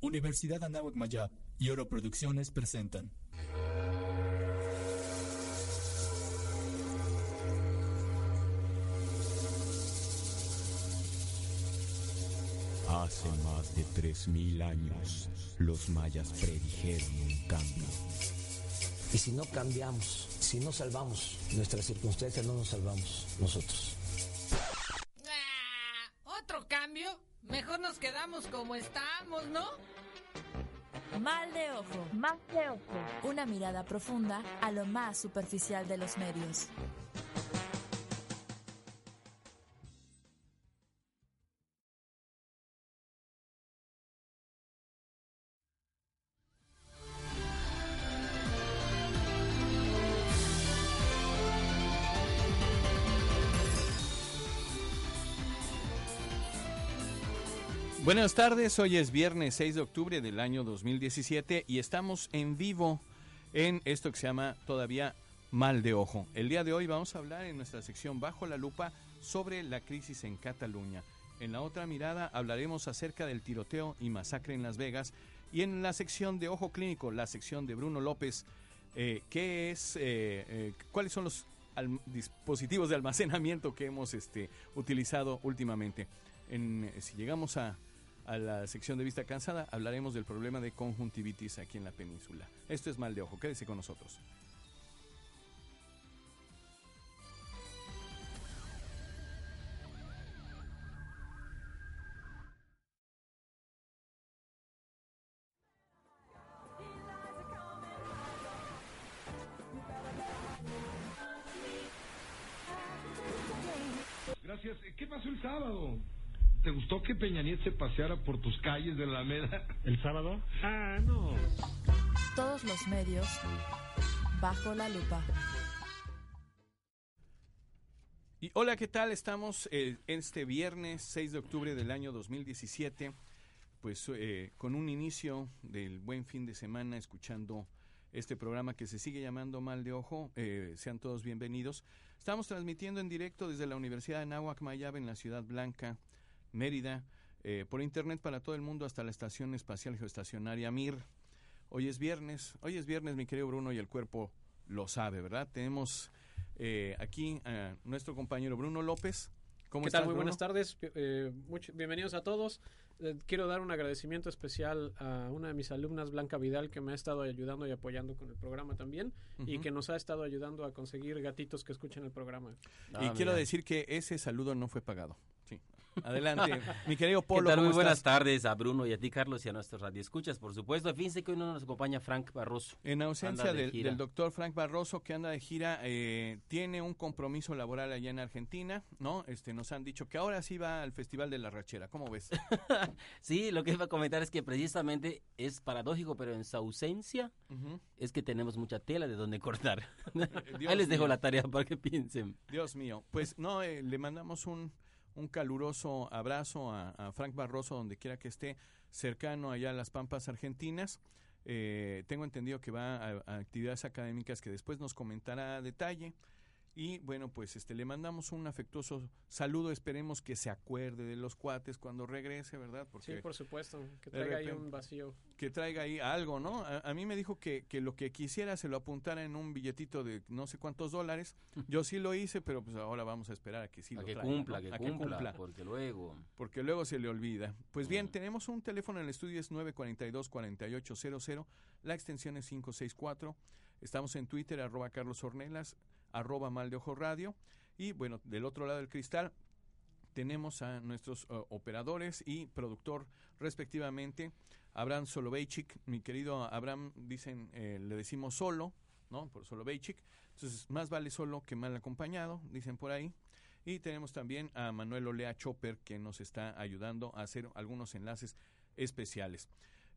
Universidad Anáhuac Mayab y Oro Producciones presentan. Hace más de 3.000 años, los mayas predijeron un cambio. Y si no cambiamos, si no salvamos nuestras circunstancias, no nos salvamos nosotros. Como estamos, ¿no? Mal de ojo. Mal de ojo. Una mirada profunda a lo más superficial de los medios. Buenas tardes, hoy es viernes 6 de octubre del año 2017 y estamos en vivo en esto que se llama todavía Mal de Ojo. El día de hoy vamos a hablar en nuestra sección Bajo la Lupa sobre la crisis en Cataluña. En la otra mirada hablaremos acerca del tiroteo y masacre en Las Vegas. Y en la sección de Ojo Clínico, la sección de Bruno López, eh, ¿qué es, eh, eh, ¿cuáles son los dispositivos de almacenamiento que hemos este, utilizado últimamente? En, si llegamos a, a la sección de vista cansada, hablaremos del problema de conjuntivitis aquí en la península. Esto es mal de ojo, quédese con nosotros. Peña Nieto se paseara por tus calles de la Alameda? ¿El sábado? Ah, no. Todos los medios bajo la lupa. Y hola, ¿qué tal? Estamos eh, este viernes 6 de octubre del año 2017, pues eh, con un inicio del buen fin de semana escuchando este programa que se sigue llamando Mal de Ojo. Eh, sean todos bienvenidos. Estamos transmitiendo en directo desde la Universidad de Nahuac Mayab en la Ciudad Blanca, Mérida, eh, por internet para todo el mundo hasta la Estación Espacial Geoestacionaria Mir. Hoy es viernes, hoy es viernes, mi querido Bruno, y el cuerpo lo sabe, ¿verdad? Tenemos eh, aquí a nuestro compañero Bruno López. ¿Cómo ¿Qué estás, tal? Muy Bruno? buenas tardes. Eh, much- bienvenidos a todos. Eh, quiero dar un agradecimiento especial a una de mis alumnas, Blanca Vidal, que me ha estado ayudando y apoyando con el programa también y que nos ha estado ayudando a conseguir gatitos que escuchen el programa. y quiero decir que ese saludo no fue pagado. Adelante, mi querido Polo. ¿Qué tal? ¿cómo Muy buenas estás? tardes a Bruno y a ti, Carlos, y a nuestros radioescuchas, por supuesto. Fíjense que hoy no nos acompaña Frank Barroso. En ausencia de del, doctor Frank Barroso, que anda de gira, eh, tiene un compromiso laboral allá en Argentina, ¿no? Este, nos han dicho que ahora sí va al Festival de la Rachera. ¿Cómo ves? Sí, lo que iba a comentar es que precisamente es paradójico, pero en su ausencia es que tenemos mucha tela de donde cortar. Ahí les dejo mío. la tarea para que piensen. Dios mío. Pues no, eh, le mandamos un, un caluroso abrazo a, Frank Barroso, donde quiera que esté, cercano allá a las Pampas Argentinas. Eh, tengo entendido que va a, actividades académicas que después nos comentará detalle. Y bueno, pues este le mandamos un afectuoso saludo. Esperemos que se acuerde de los cuates cuando regrese, ¿verdad? Porque Sí, por supuesto. Que traiga ahí un vacío. que traiga ahí algo, ¿no? A, a mí me dijo que, que lo que quisiera se lo apuntara en un billetito de no sé cuántos dólares. Yo sí lo hice, pero pues ahora vamos a esperar a que sí a lo que traiga, cumpla, ¿no? que A cumpla, porque luego... porque luego se le olvida. Pues bien, Mm. tenemos un teléfono en el estudio, es 942-4800, la extensión es 564. Estamos en Twitter, arroba Carlos Ornelas, arroba Mal de Ojo Radio. Y bueno, del otro lado del cristal tenemos a nuestros eh, operadores y productor respectivamente. Abraham Soloveichik, mi querido Abraham, dicen, eh, le decimos solo, ¿no? Por Soloveichik. Entonces, más vale solo que mal acompañado, dicen por ahí. Y tenemos también a Manuel Olea Chopper, que nos está ayudando a hacer algunos enlaces especiales.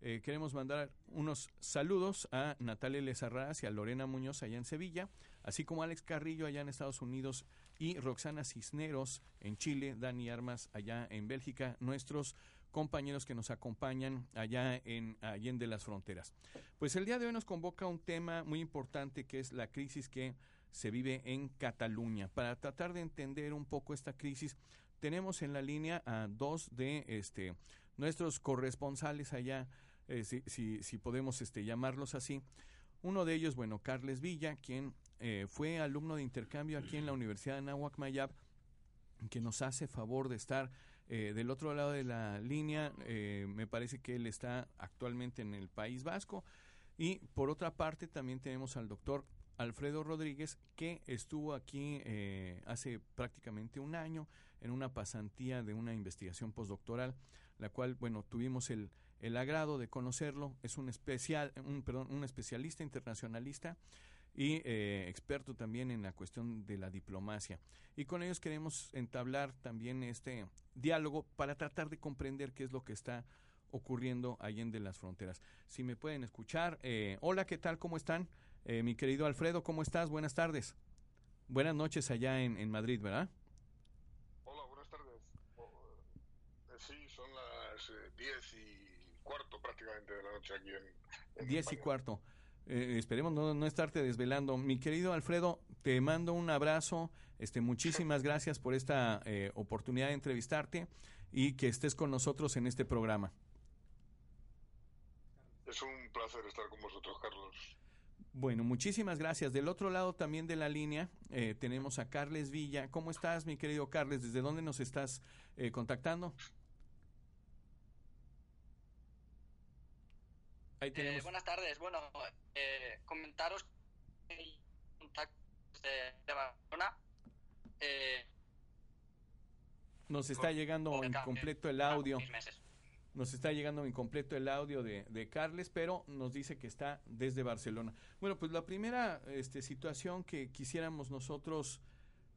Eh, queremos mandar unos saludos a Natalia Lezarraz y a Lorena Muñoz allá en Sevilla, así como Alex Carrillo allá en Estados Unidos y Roxana Cisneros en Chile, Dani Armas allá en Bélgica, nuestros compañeros que nos acompañan allá en Allende las Fronteras. Pues el día de hoy nos convoca un tema muy importante que es la crisis que se vive en Cataluña. Para tratar de entender un poco esta crisis, tenemos en la línea a dos de este nuestros corresponsales allá eh, si, si, si podemos este, llamarlos así. Uno de ellos, bueno, Carles Villa, quien eh, fue alumno de intercambio aquí en la Universidad de Nahuac Mayab, que nos hace favor de estar eh, del otro lado de la línea. Eh, me parece que él está actualmente en el País Vasco. Y por otra parte, también tenemos al doctor Alfredo Rodríguez, que estuvo aquí eh, hace prácticamente un año en una pasantía de una investigación postdoctoral, la cual, bueno, tuvimos el, el agrado de conocerlo. Es un especial, un, perdón, un especialista internacionalista y eh, experto también en la cuestión de la diplomacia. Y con ellos queremos entablar también este diálogo para tratar de comprender qué es lo que está ocurriendo allende las fronteras. Si me pueden escuchar, eh, hola, ¿qué tal? ¿Cómo están? Eh, mi querido Alfredo, ¿cómo estás? Buenas tardes. Buenas noches allá en, en Madrid, ¿verdad? Hola, buenas tardes. Oh, eh, sí, son las eh, diez y cuarto prácticamente de la noche aquí en, en Diez y España. cuarto. Eh, esperemos no, no estarte desvelando. Mi querido Alfredo, te mando un abrazo. Este, muchísimas gracias por esta eh, oportunidad de entrevistarte y que estés con nosotros en este programa. Es un placer estar con vosotros, Carlos. Bueno, muchísimas gracias. Del otro lado también de la línea eh, tenemos a Carles Villa. ¿Cómo estás, mi querido Carles? ¿Desde dónde nos estás eh, contactando? Ahí Eh, buenas tardes. Bueno, eh, comentaros que hay contactos de, de Barcelona. Eh, Nos está llegando incompleto el audio. Nos está llegando incompleto el audio de, de Carles, pero nos dice que está desde Barcelona. Bueno, pues la primera este, situación que quisiéramos nosotros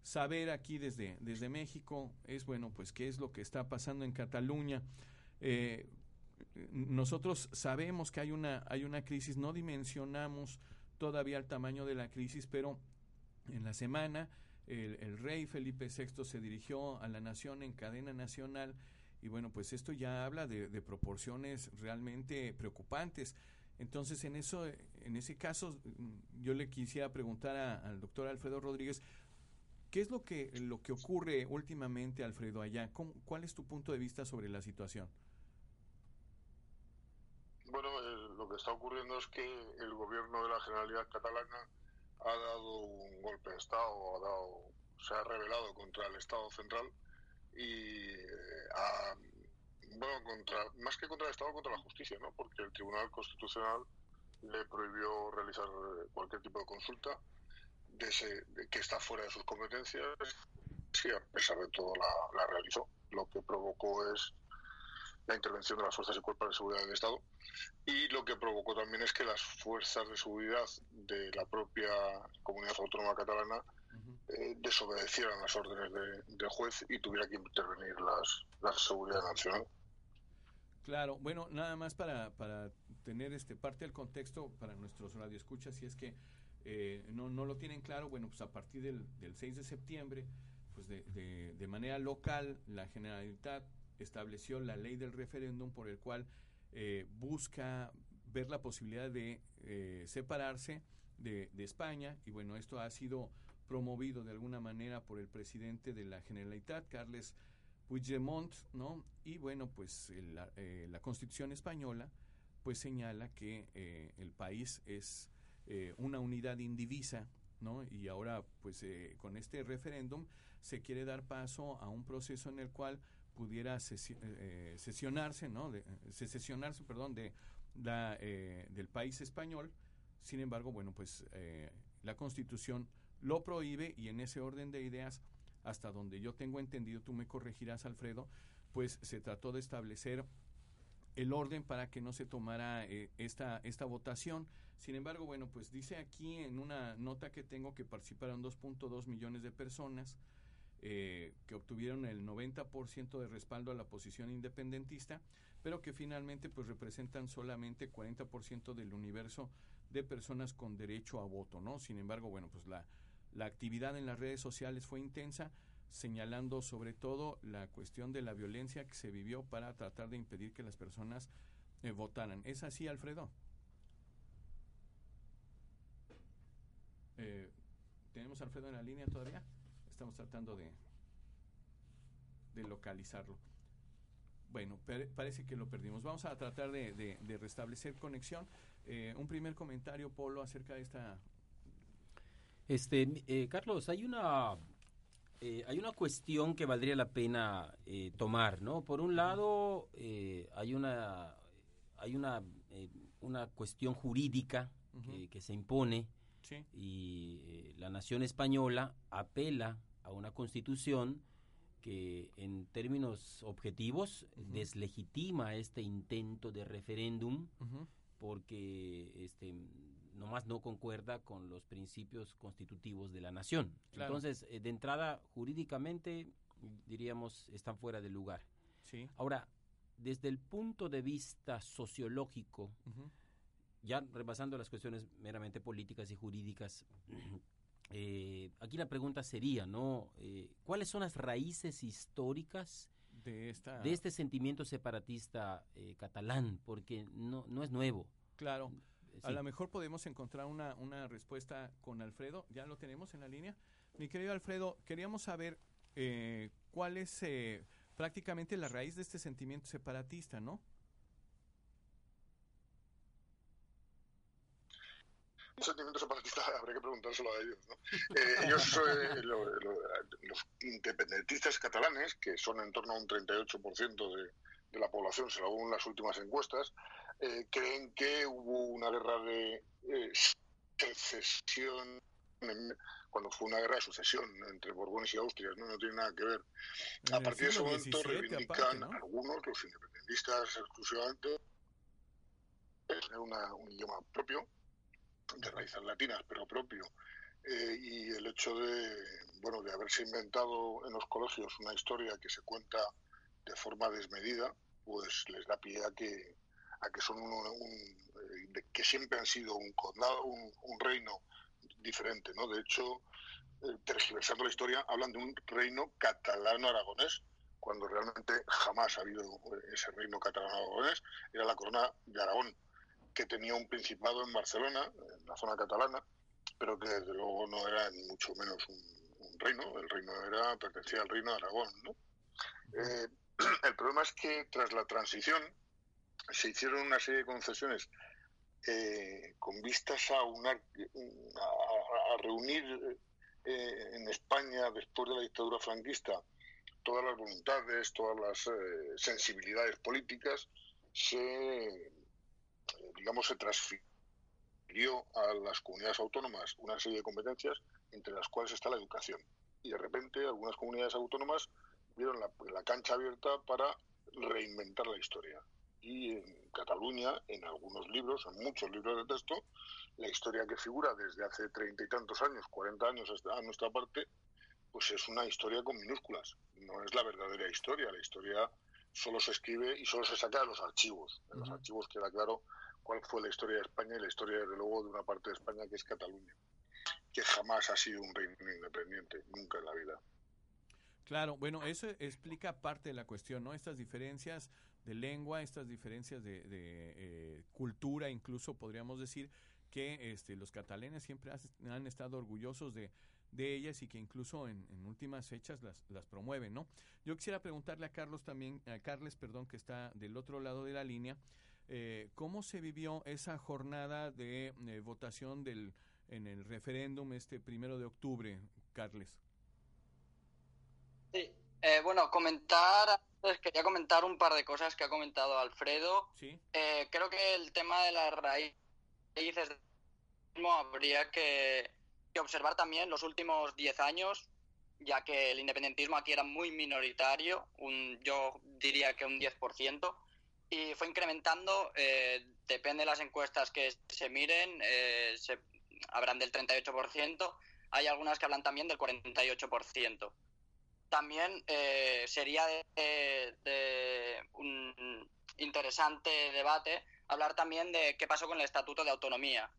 saber aquí desde, desde México es, bueno, pues qué es lo que está pasando en Cataluña. Eh, nosotros sabemos que hay una, hay una crisis, no dimensionamos todavía el tamaño de la crisis, pero en la semana el, rey Felipe VI se dirigió a la nación en cadena nacional y bueno, pues esto ya habla de, proporciones realmente preocupantes. Entonces, en eso, en ese caso, yo le quisiera preguntar al doctor Alfredo Rodríguez, ¿qué es lo que, lo que ocurre últimamente, Alfredo, allá? ¿Cómo- ¿Cuál es tu punto de vista sobre la situación? Bueno, eh, lo que está ocurriendo es que el gobierno de la Generalidad Catalana ha dado un golpe de Estado, ha dado, se ha rebelado contra el Estado central y eh, bueno, contra, más que contra el Estado, contra la justicia, ¿no? Porque el Tribunal Constitucional le prohibió realizar eh, cualquier tipo de consulta de ese, que está fuera de sus competencias. Sí, a pesar de todo la, la realizó. Lo que provocó es la intervención de las fuerzas y cuerpos de seguridad del Estado y lo que provocó también es que las fuerzas de seguridad de la propia comunidad autónoma catalana eh, desobedecieran las órdenes de- del juez y tuviera que intervenir las, la seguridad nacional. Claro, bueno, nada más para, para tener este parte del contexto para nuestros radioescuchas, si es que eh, no, no lo tienen claro, bueno, pues a partir del, del 6 de septiembre, pues de, de, de manera local, la Generalitat estableció la ley del referéndum por el cual eh, busca ver la posibilidad de eh, separarse de, España y bueno, esto ha sido promovido de alguna manera por el presidente de la Generalitat, Carles Puigdemont, ¿no? Y bueno, pues la, eh, la Constitución española pues señala que eh, el país es una unidad indivisa, ¿no? Y ahora pues con este referéndum se quiere dar paso a un proceso en el cual pudiera sesi- eh, sesionarse, ¿no? De, secesionarse, perdón, de la, eh, del país español. Sin embargo, bueno, pues eh, la Constitución lo prohíbe y en ese orden de ideas, hasta donde yo tengo entendido, tú me corregirás, Alfredo, pues se trató de establecer el orden para que no se tomara eh, esta, esta votación. Sin embargo, bueno, pues dice aquí en una nota que tengo que participaron 2.2 millones de personas eh, que obtuvieron el 90% de respaldo a la posición independentista, pero que finalmente pues representan solamente 40% del universo de personas con derecho a voto, ¿no? Sin embargo, bueno, pues la, la actividad en las redes sociales fue intensa, señalando sobre todo la cuestión de la violencia que se vivió para tratar de impedir que las personas eh, votaran. ¿Es así, Alfredo? Eh, ¿Tenemos a Alfredo en la línea todavía? Estamos tratando de, de localizarlo. Bueno, pare- parece que lo perdimos. Vamos a tratar de, de- de restablecer conexión. Eh, un primer comentario, Polo, acerca de esta... Este, eh, Carlos, hay una eh, hay una cuestión que valdría la pena eh, tomar, ¿no? Por un lado, hay una hay una una cuestión jurídica que, que se impone Sí. y eh, la nación española apela a una constitución que en términos objetivos deslegitima este intento de referéndum porque este nomás no concuerda con los principios constitutivos de la nación. Claro. Entonces, eh, de entrada, jurídicamente, diríamos, están fuera de lugar. Sí. Ahora, desde el punto de vista sociológico, Ujú. Ya rebasando las cuestiones meramente políticas y jurídicas, eh, aquí la pregunta sería, ¿no? Eh, ¿Cuáles son las raíces históricas De esta... de este sentimiento separatista eh, catalán? Porque no, no es nuevo. Claro. A Sí. lo mejor podemos encontrar una, una respuesta con Alfredo. ¿Ya lo tenemos en la línea? Mi querido Alfredo, queríamos saber eh, cuál es eh, prácticamente la raíz de este sentimiento separatista, ¿no? Un sentimiento separatista habría que preguntárselo a ellos. ¿no? Eh, ellos, eh, lo- lo- los independentistas catalanes, que son en torno a un 38% de, de la población, según las últimas encuestas, eh, creen que hubo una guerra de eh, secesión cuando fue una guerra de sucesión entre Borbones y Austrias, no, no tiene nada que ver. A partir de ese momento reivindican aparte, ¿no? algunos, los independentistas exclusivamente, tener una- un idioma propio, de raíces latinas, pero propio. Eh, y el hecho de, bueno, de haberse inventado en los colegios una historia que se cuenta de forma desmedida, pues les da pie a que, a que son un, eh, que siempre han sido un condado, un, un reino diferente, ¿no? De hecho, eh, tergiversando la historia, hablan de un reino catalano-aragonés, cuando realmente jamás ha habido eh, ese reino catalano-aragonés, era la corona de Aragón, que tenía un principado en Barcelona, en la zona catalana, pero que desde luego no era ni mucho menos un, reino, el reino era pertenecía al reino de Aragón. Eh, el problema es que tras la transición se hicieron una serie de concesiones eh, con vistas a, unar- reunir eh, en España, después de la dictadura franquista, todas las voluntades, todas las eh, sensibilidades políticas, digamos, se transfirió a las comunidades autónomas una serie de competencias, entre las cuales está la educación. Y de repente algunas comunidades autónomas vieron la, la cancha abierta para reinventar la historia. Y en Cataluña, en algunos libros, en muchos libros de texto, la historia que figura desde hace treinta y tantos años, cuarenta años hasta- a nuestra parte, pues es una historia con minúsculas. No es la verdadera historia. La historia solo se escribe y solo se saca de los archivos. En los archivos queda claro cuál fue la historia de España y la historia, desde luego, de una parte de España que es Cataluña, que jamás ha sido un reino independiente, nunca en la vida. Claro, bueno, eso explica parte de la cuestión, ¿no? Estas diferencias de lengua, estas diferencias de, de, eh, cultura, incluso podríamos decir que este, los catalanes siempre has- han estado orgullosos de, de ellas y que incluso en, en últimas fechas las, las promueven, ¿no? Yo quisiera preguntarle a Carlos también, a Carles, perdón, que está del otro lado de la línea, eh, ¿cómo se vivió esa jornada de eh, votación del, en el referéndum este primero de octubre, Carles? Sí, eh, bueno, comentar, antes quería comentar un par de cosas que ha comentado Alfredo. Sí. Eh, creo que el tema de las raíces habría que, que observar también los últimos 10 años, ya que el independentismo aquí era muy minoritario, un, yo diría que un 10%, y fue incrementando, eh, depende de las encuestas que se miren, eh, se, habrán del 38%, hay algunas que hablan también del 48% también eh, sería de, de- un interesante debate hablar también de qué pasó con el Estatuto de Autonomía,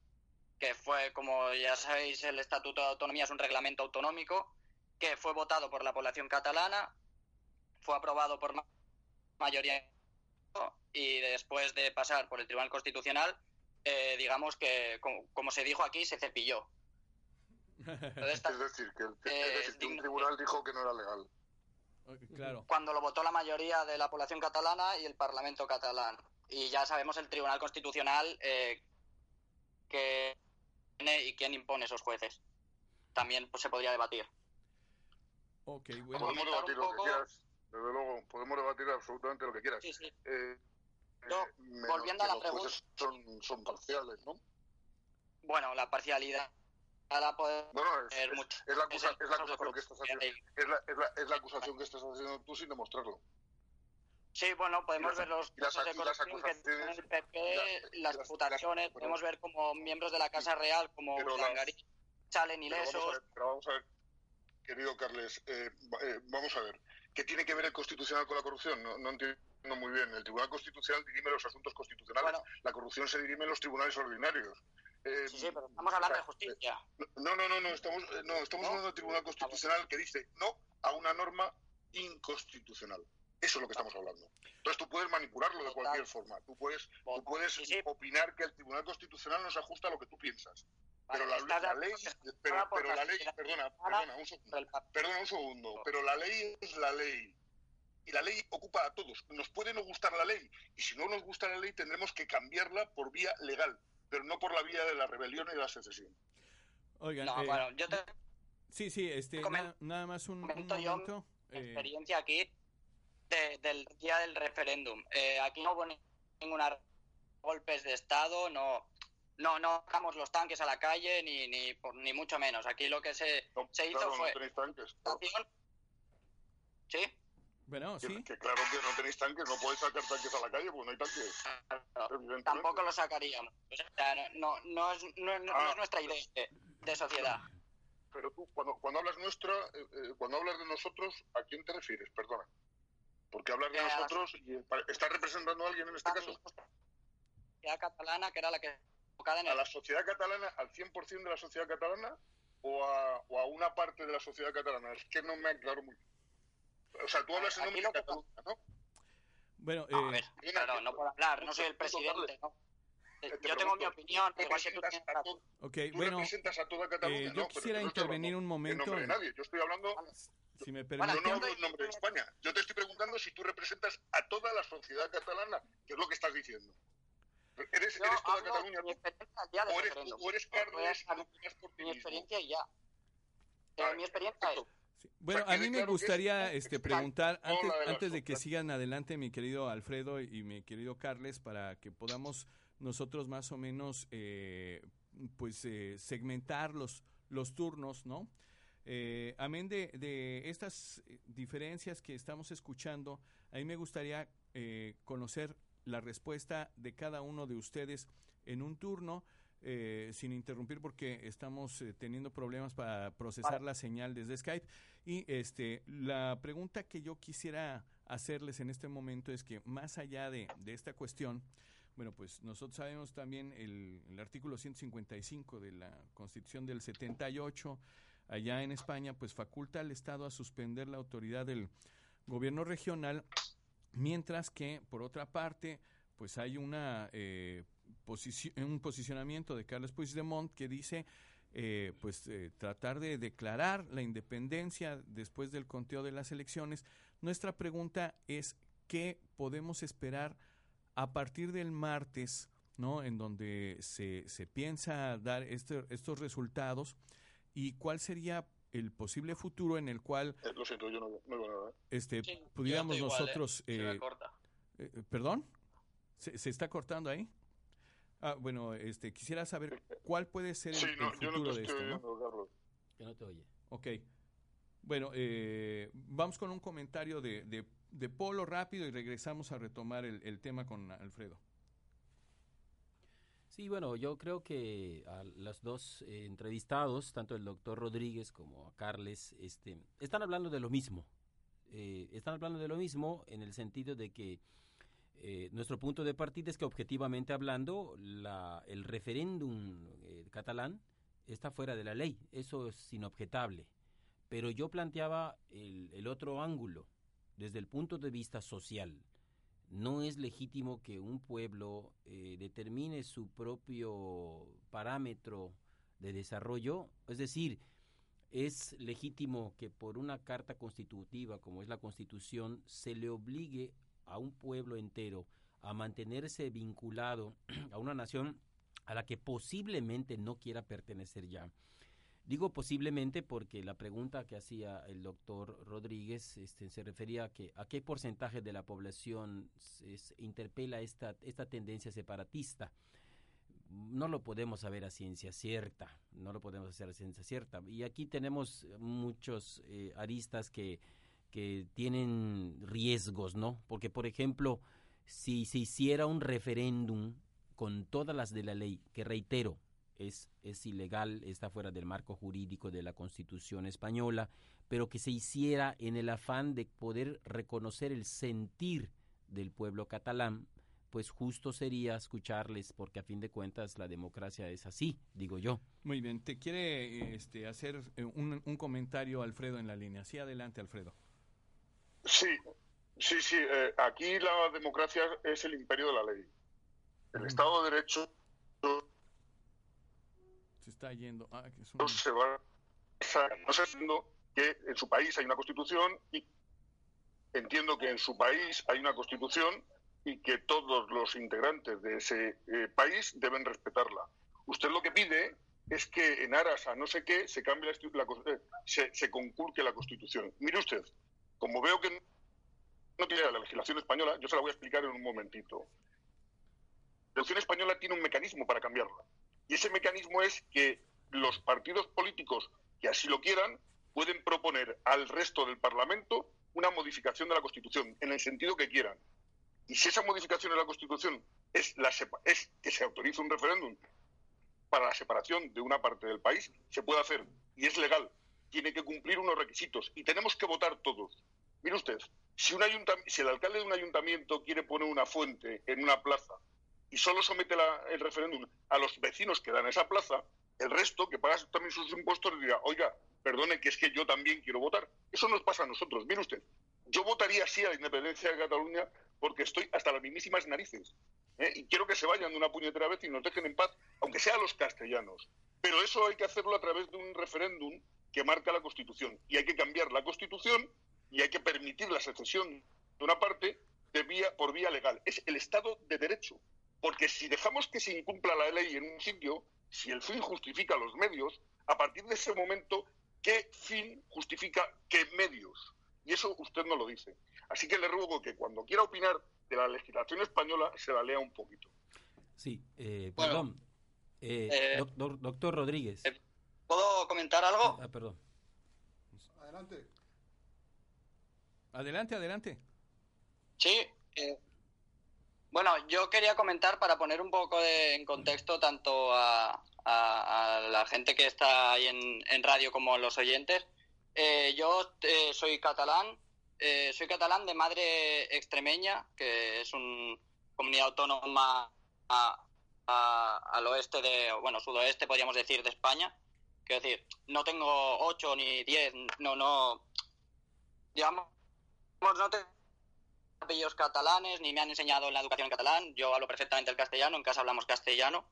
que fue, como ya sabéis, el Estatuto de Autonomía es un reglamento autonómico que fue votado por la población catalana, fue aprobado por ma- mayoría y después de pasar por el Tribunal Constitucional, eh, digamos que, como, como se dijo aquí, se cepilló. Entonces, Es decir, que, el- Eh, es decir, que un tribunal dijo que no era legal. Claro. cuando lo votó la mayoría de la población catalana y el Parlamento catalán. Y ya sabemos el Tribunal Constitucional eh, que tiene y quién impone esos jueces. También pues, se podría debatir. Ok, Podemos Comentar debatir un lo que poco- quieras, desde luego, podemos debatir absolutamente lo que quieras. Sí, sí. Eh, eh, volviendo a la pregunta- son, son parciales, ¿no? Bueno, la parcialidad es, es- mucho. es la, acusa- es es la caso de acusación que estás corrupción. haciendo. Es la, es, la, es la acusación que estás haciendo tú sin demostrarlo. Sí, bueno, podemos las- ver los casos de corrupción que tiene el PP, y las- las las- podemos ver como miembros de la Casa Real, como Urdangarín, salen Pero vamos, a ilesos. ver, pero vamos a ver, querido Carles, eh, eh, vamos a ver. ¿Qué tiene que ver el Constitucional con la corrupción? No, no entiendo muy bien. El Tribunal Constitucional dirime los asuntos constitucionales. Bueno. La corrupción se dirime en los tribunales ordinarios. Eh, Sí, sí, pero estamos hablando o de sea, justicia. No, no, no, no, estamos, eh, no, estamos ¿No? hablando del Tribunal Constitucional que dice no a una norma inconstitucional. Eso es lo que estamos hablando. Entonces tú puedes manipularlo de cualquier forma. Tú puedes, tú puedes opinar que el Tribunal Constitucional no se ajusta a lo que tú piensas. Pero la, ley, pero, la ley, perdona, perdona, un segundo, perdona un segundo, pero la ley es la ley. Y la ley ocupa a todos. Nos puede no gustar la ley. Y si no nos gusta la ley, tendremos que cambiarla por vía legal, pero no por la vía de la rebelión y de la secesión. Oigan, No, eh, bueno, yo te sí, sí, este, na- nada más un, un yo momento. eh, experiencia aquí de- del día del referéndum. Eh, aquí no hubo ni- ninguna golpes de Estado, no no no sacamos los tanques a la calle ni ni, por- ni mucho menos. Aquí lo que se, No, se hizo claro, fue no tenéis tanques. claro. Sí, bueno, Que, sí. que claro que no tenéis tanques, no podéis sacar tanques a la calle porque no hay tanques. evidentemente. tampoco lo sacaríamos. O sea, no, no, es, no, no Ah. es nuestra idea de, de sociedad. Pero tú, cuando, cuando hablas nuestra, eh, eh, cuando hablas de nosotros, ¿a quién te refieres? Perdona. Porque hablar de Eh, nosotros y ¿estás representando a alguien en este caso? La catalana, que era la que enfocada en ¿A la sociedad catalana, al 100% de la sociedad catalana o a, o a una parte de la sociedad catalana? Es que no me aclaro muy bien. O sea, tú hablas en nombre de Cataluña, ¿no? Bueno, No, a eh, ver, Mira, claro, no puedo hablar, no soy el presidente, ¿no? Te Yo pregunto, tengo mi opinión, ¿tú igual que tú tienes a todo- ok, tú bueno, representas a toda Cataluña, eh, ¿no? yo quisiera no intervenir hablando un En momento. nombre de en- nadie. Yo estoy hablando si me Bueno, Yo no hablo en nombre de España. Yo te estoy preguntando si tú representas a toda la sociedad catalana, que es lo que estás diciendo. ¿Eres, eres toda hablo Cataluña tú? experiencia al día del ¿O eres, o eres opinas por ti Mi mismo? experiencia y ya. Eh, Vale, mi experiencia es... Sí. Bueno, a mí me gustaría este, preguntar, antes, antes de que sigan adelante mi querido Alfredo y mi querido Carles, para que podamos nosotros más o menos eh, pues eh, segmentar los, los turnos, ¿no? Eh, amén de, de estas eh, diferencias que estamos escuchando, a mí me gustaría eh, conocer la respuesta de cada uno de ustedes en un turno, eh, sin interrumpir porque estamos eh, teniendo problemas para procesar la señal desde Skype. Y este, la pregunta que yo quisiera hacerles en este momento es que más allá de, de esta cuestión, bueno, pues nosotros sabemos también el, el artículo 155 de la Constitución del 78, allá en España, pues faculta al Estado a suspender la autoridad del gobierno regional, mientras que, por otra parte, pues hay una eh, un posicionamiento de Carles Puigdemont que dice eh, pues eh, tratar de declarar la independencia después del conteo de las elecciones. Nuestra pregunta es qué podemos esperar a partir del martes, ¿no? En donde se, se piensa dar este- estos resultados y cuál sería el posible futuro en el cual Eh, lo siento, yo no, no veo nada. ¿eh? este Sí, pudiéramos ¿eh? nosotros Se me eh, corta. eh, ¿Perdón? ¿Se, se está cortando ahí? Ah, bueno, este, quisiera saber cuál puede ser el, Sí, no, el yo no futuro te de esto, ¿no? oyendo, no te oye. Ok. Bueno, eh, vamos con un comentario de, de, de Polo rápido y regresamos a retomar el, el tema con Alfredo. Sí, bueno, yo creo que los dos eh, entrevistados, tanto el doctor Rodríguez como a Carles, este, están hablando de lo mismo. Eh, están hablando de lo mismo en el sentido de que eh, nuestro punto de partida es que objetivamente hablando, la, el referéndum catalán está fuera de la ley. Eso es inobjetable. Pero yo planteaba el otro ángulo, desde el punto de vista social no es legítimo que un pueblo eh, determine su propio parámetro de desarrollo. Es decir, es legítimo que por una carta constitutiva como es la Constitución se le obligue a un pueblo entero a mantenerse vinculado a una nación a la que posiblemente no quiera pertenecer ya. Digo posiblemente porque la pregunta que hacía el doctor Rodríguez este, se refería a, que, a qué porcentaje de la población se, interpela esta, esta tendencia separatista. No lo podemos saber a ciencia cierta, no lo podemos hacer a ciencia cierta. Y aquí tenemos muchos eh, aristas que, que tienen riesgos, ¿no? Porque, por ejemplo, si se hiciera un referéndum con todas las de la ley, que reitero, es, es ilegal, está fuera del marco jurídico de la Constitución española, pero que se hiciera en el afán de poder reconocer el sentir del pueblo catalán, pues justo sería escucharles, porque a fin de cuentas la democracia es así, digo yo. Muy bien, te quiere este, hacer eh, un, un comentario Alfredo en la línea. Sí, adelante Alfredo. Sí, sí, sí. Eh, aquí la democracia es el imperio de la ley. El Estado de Derecho se está yendo. Ah, que no se va no sé, que en su país hay una constitución y entiendo que en su país hay una constitución y que todos los integrantes de ese eh, país deben respetarla. Usted lo que pide es que en aras a no sé qué se cambie la, la eh, se, se conculque la constitución. Mire usted, como veo que no tiene la legislación española, yo se la voy a explicar en un momentito. La legislación española tiene un mecanismo para cambiarla. Y ese mecanismo es que los partidos políticos que así lo quieran pueden proponer al resto del Parlamento una modificación de la Constitución, en el sentido que quieran. Y si esa modificación de la Constitución es, la es que se autorice un referéndum para la separación de una parte del país, se puede hacer y es legal. Tiene que cumplir unos requisitos y tenemos que votar todos. Mire usted, si, un si el alcalde de un ayuntamiento quiere poner una fuente en una plaza y solo somete la, el referéndum a los vecinos que dan esa plaza, el resto, que paga también sus impuestos, dirá, oiga, perdone que es que yo también quiero votar. Eso nos pasa a nosotros. Mire usted, yo votaría sí a la independencia de Cataluña porque estoy hasta las mismísimas narices. ¿eh? Y quiero que se vayan de una puñetera vez y nos dejen en paz, aunque sea los castellanos. Pero eso hay que hacerlo a través de un referéndum que marca la Constitución. Y hay que cambiar la Constitución y hay que permitir la secesión de una parte de vía, por vía legal. Es el Estado de Derecho. Porque si dejamos que se incumpla la ley en un sitio, si el fin justifica los medios, a partir de ese momento, ¿qué fin justifica qué medios? Y eso usted no lo dice. Así que le ruego que cuando quiera opinar de la legislación española se la lea un poquito. Sí, eh, perdón. Eh, Eh, doctor, doctor Rodríguez. ¿Puedo comentar algo? Ah, perdón. Adelante. Adelante, adelante. Sí. Bueno, yo quería comentar para poner un poco de- en contexto tanto a, a- a la gente que está ahí en, en radio como los oyentes. Eh, yo eh, soy catalán, eh, soy catalán de madre extremeña, que es una comunidad autónoma a- al oeste de, bueno, sudoeste podríamos decir de España. Quiero decir, no tengo ocho ni diez, no, no, digamos, no tengo apellidos catalanes, ni me han enseñado en la educación en catalán. Yo hablo perfectamente el castellano, en casa hablamos castellano.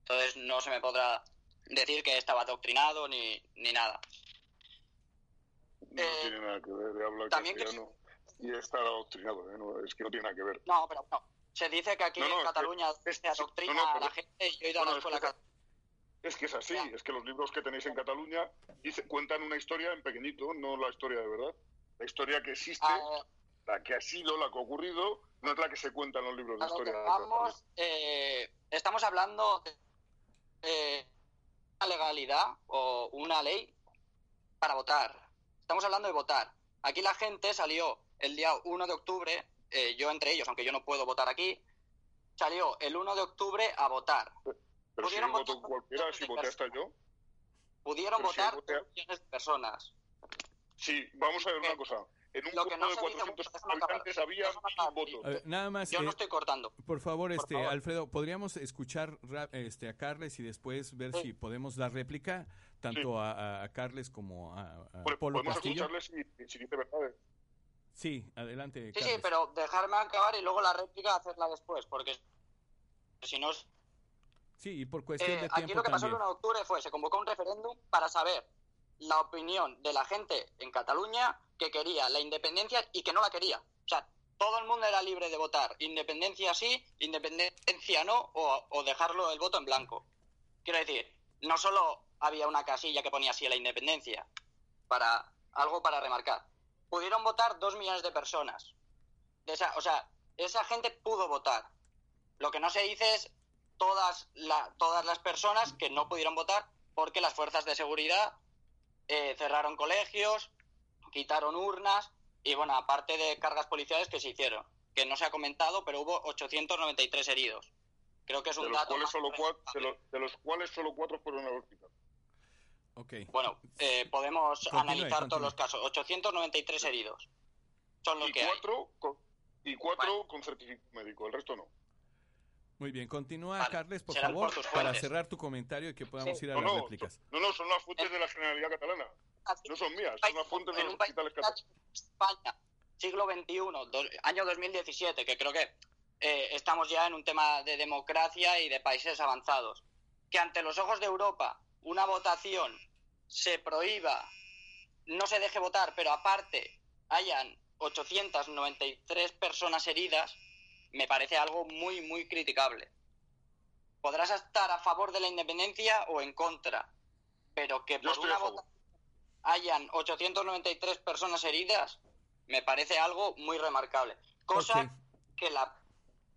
Entonces no se me podrá decir que estaba adoctrinado ni, ni nada. No tiene nada que ver de hablar Eh, también castellano y estar adoctrinado. ¿eh? No, es que no tiene nada que ver. No, pero no. Se dice que aquí No, en es que- Cataluña es- se adoctrina a la gente y yo he ido a la es escuela que- catalana. Es que es así, es que los libros que tenéis en Cataluña dice, cuentan una historia en pequeñito, no la historia de verdad. La historia que existe, Ah, la que ha sido, la que ha ocurrido, no es la que se cuenta en los libros de historia. vamos, eh, estamos hablando de una legalidad o una ley para votar. Estamos hablando de votar. Aquí la gente salió el día 1 de octubre, eh, yo entre ellos, aunque yo no puedo votar aquí, salió el 1 de octubre a votar. Pero pudieron votar cualquiera, si voté hasta yo. Pudieron Pero si votar voté- millones de personas. Sí, vamos a ver una cosa. En un Lo que pueblo no de se dice 400 mucho, déjame acabar. habitantes había mil votos. Ver, nada más. Yo no eh, estoy cortando. Por favor, este favor. Alfredo, podríamos escuchar este a Carles y después ver Sí. si podemos dar réplica tanto a, a- a Carles como a, a Pues Polo podemos Castillo. escucharles si, si dice verdades. Sí, adelante. Sí, sí, Carles. pero dejarme acabar y luego la réplica hacerla después, porque si no... Sí, y por cuestión Eh, de aquí tiempo lo que pasó el también. 1 de octubre fue, se convocó un referéndum para saber la opinión de la gente en Cataluña que quería la independencia y que no la quería. O sea, todo el mundo era libre de votar independencia sí, independencia no, o, dejarlo el voto en blanco. Quiero decir, no solo había una casilla que ponía así la independencia, para algo para remarcar. Pudieron votar dos millones de personas. Esa, o sea, esa gente pudo votar. Lo que no se dice es todas, la, todas las personas que no pudieron votar porque las fuerzas de seguridad eh, cerraron colegios, quitaron urnas y, bueno, aparte de cargas policiales que se hicieron, que no se ha comentado, pero hubo 893 heridos. Creo que es un de los, dato. cuales más solo cuatro, de, lo- de los cuales solo cuatro fueron al hospital. Ok. Bueno, eh, podemos Continúe, analizar continúe. todos los casos. 893 heridos. Son los Y que hay. cuatro, con, y cuatro con certificado médico, el resto no. Muy bien, continúa, Vale, Carles, por serán favor, por para cerrar tu comentario y que podamos Sí. ir a No, las no, réplicas. no, no, son las fuentes de la Generalidad Catalana. No son mías, son las fuentes de los hospitales. España, siglo XXI, do- año 2017, que creo que eh, estamos ya en un tema de democracia y de países avanzados, que ante los ojos de Europa una votación se prohíba, no se deje votar, pero aparte hayan 893 personas heridas, me parece algo muy, muy criticable. Podrás estar a favor de la independencia o en contra, pero que por una votación hayan 893 personas heridas, me parece algo muy remarcable. Cosa Ok. que la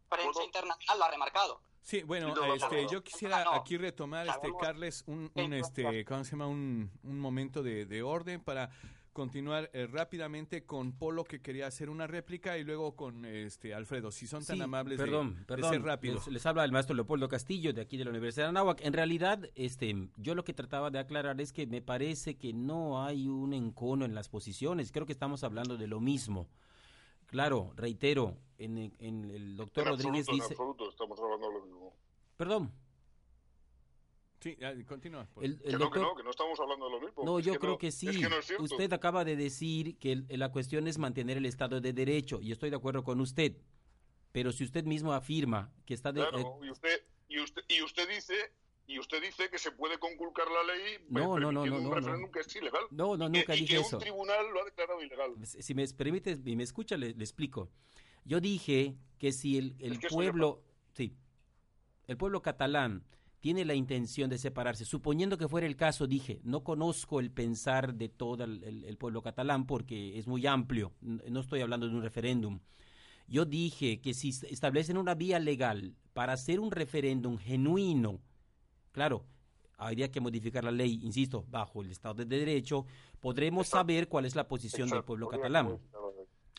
prensa ¿Puedo? internacional lo ha remarcado. Sí, bueno, no, este, yo quisiera No, aquí retomar, este, Carles, un, un, este. ¿cómo se llama? Un, un momento de, de orden para continuar eh, rápidamente con Polo que quería hacer una réplica y luego con este Alfredo, si son tan Sí, amables de- perdón, de, perdón, ser rápidos. Les, les habla el maestro Leopoldo Castillo de aquí de la Universidad de Anáhuac. En realidad, este, yo lo que trataba de aclarar es que me parece que no hay un encono en las posiciones. Creo que estamos hablando de lo mismo. Claro, reitero, en, el- en el doctor En Rodríguez absoluto, en dice, absoluto, estamos hablando de lo mismo. perdón, Sí, continúa. pues. el, el Que no, que doctor, no, que no estamos hablando de lo mismo. No, Es yo que creo no- que sí. Es que no es usted acaba de decir que el- la cuestión es mantener el Estado de Derecho y estoy de acuerdo con usted. Pero si usted mismo afirma que está de, Claro, eh, y usted, y usted, y usted dice, y usted dice que se puede conculcar la ley No, no, no, permitiendo no, un no, referéndum no. que es ilegal. No, no, Y que- nunca y dije que eso. un tribunal lo ha declarado ilegal. si me permite y me escucha, le, le explico. Yo dije que si el, el Es que pueblo, sí, el pueblo catalán tiene la intención de separarse, suponiendo que fuera el caso, dije, no conozco el pensar de todo el, el- el pueblo catalán porque es muy amplio, no estoy hablando de un referéndum. Yo dije que si est- establecen una vía legal para hacer un referéndum genuino, claro, habría que modificar la ley, insisto, bajo el Estado de Derecho, podremos saber cuál es la posición del pueblo catalán.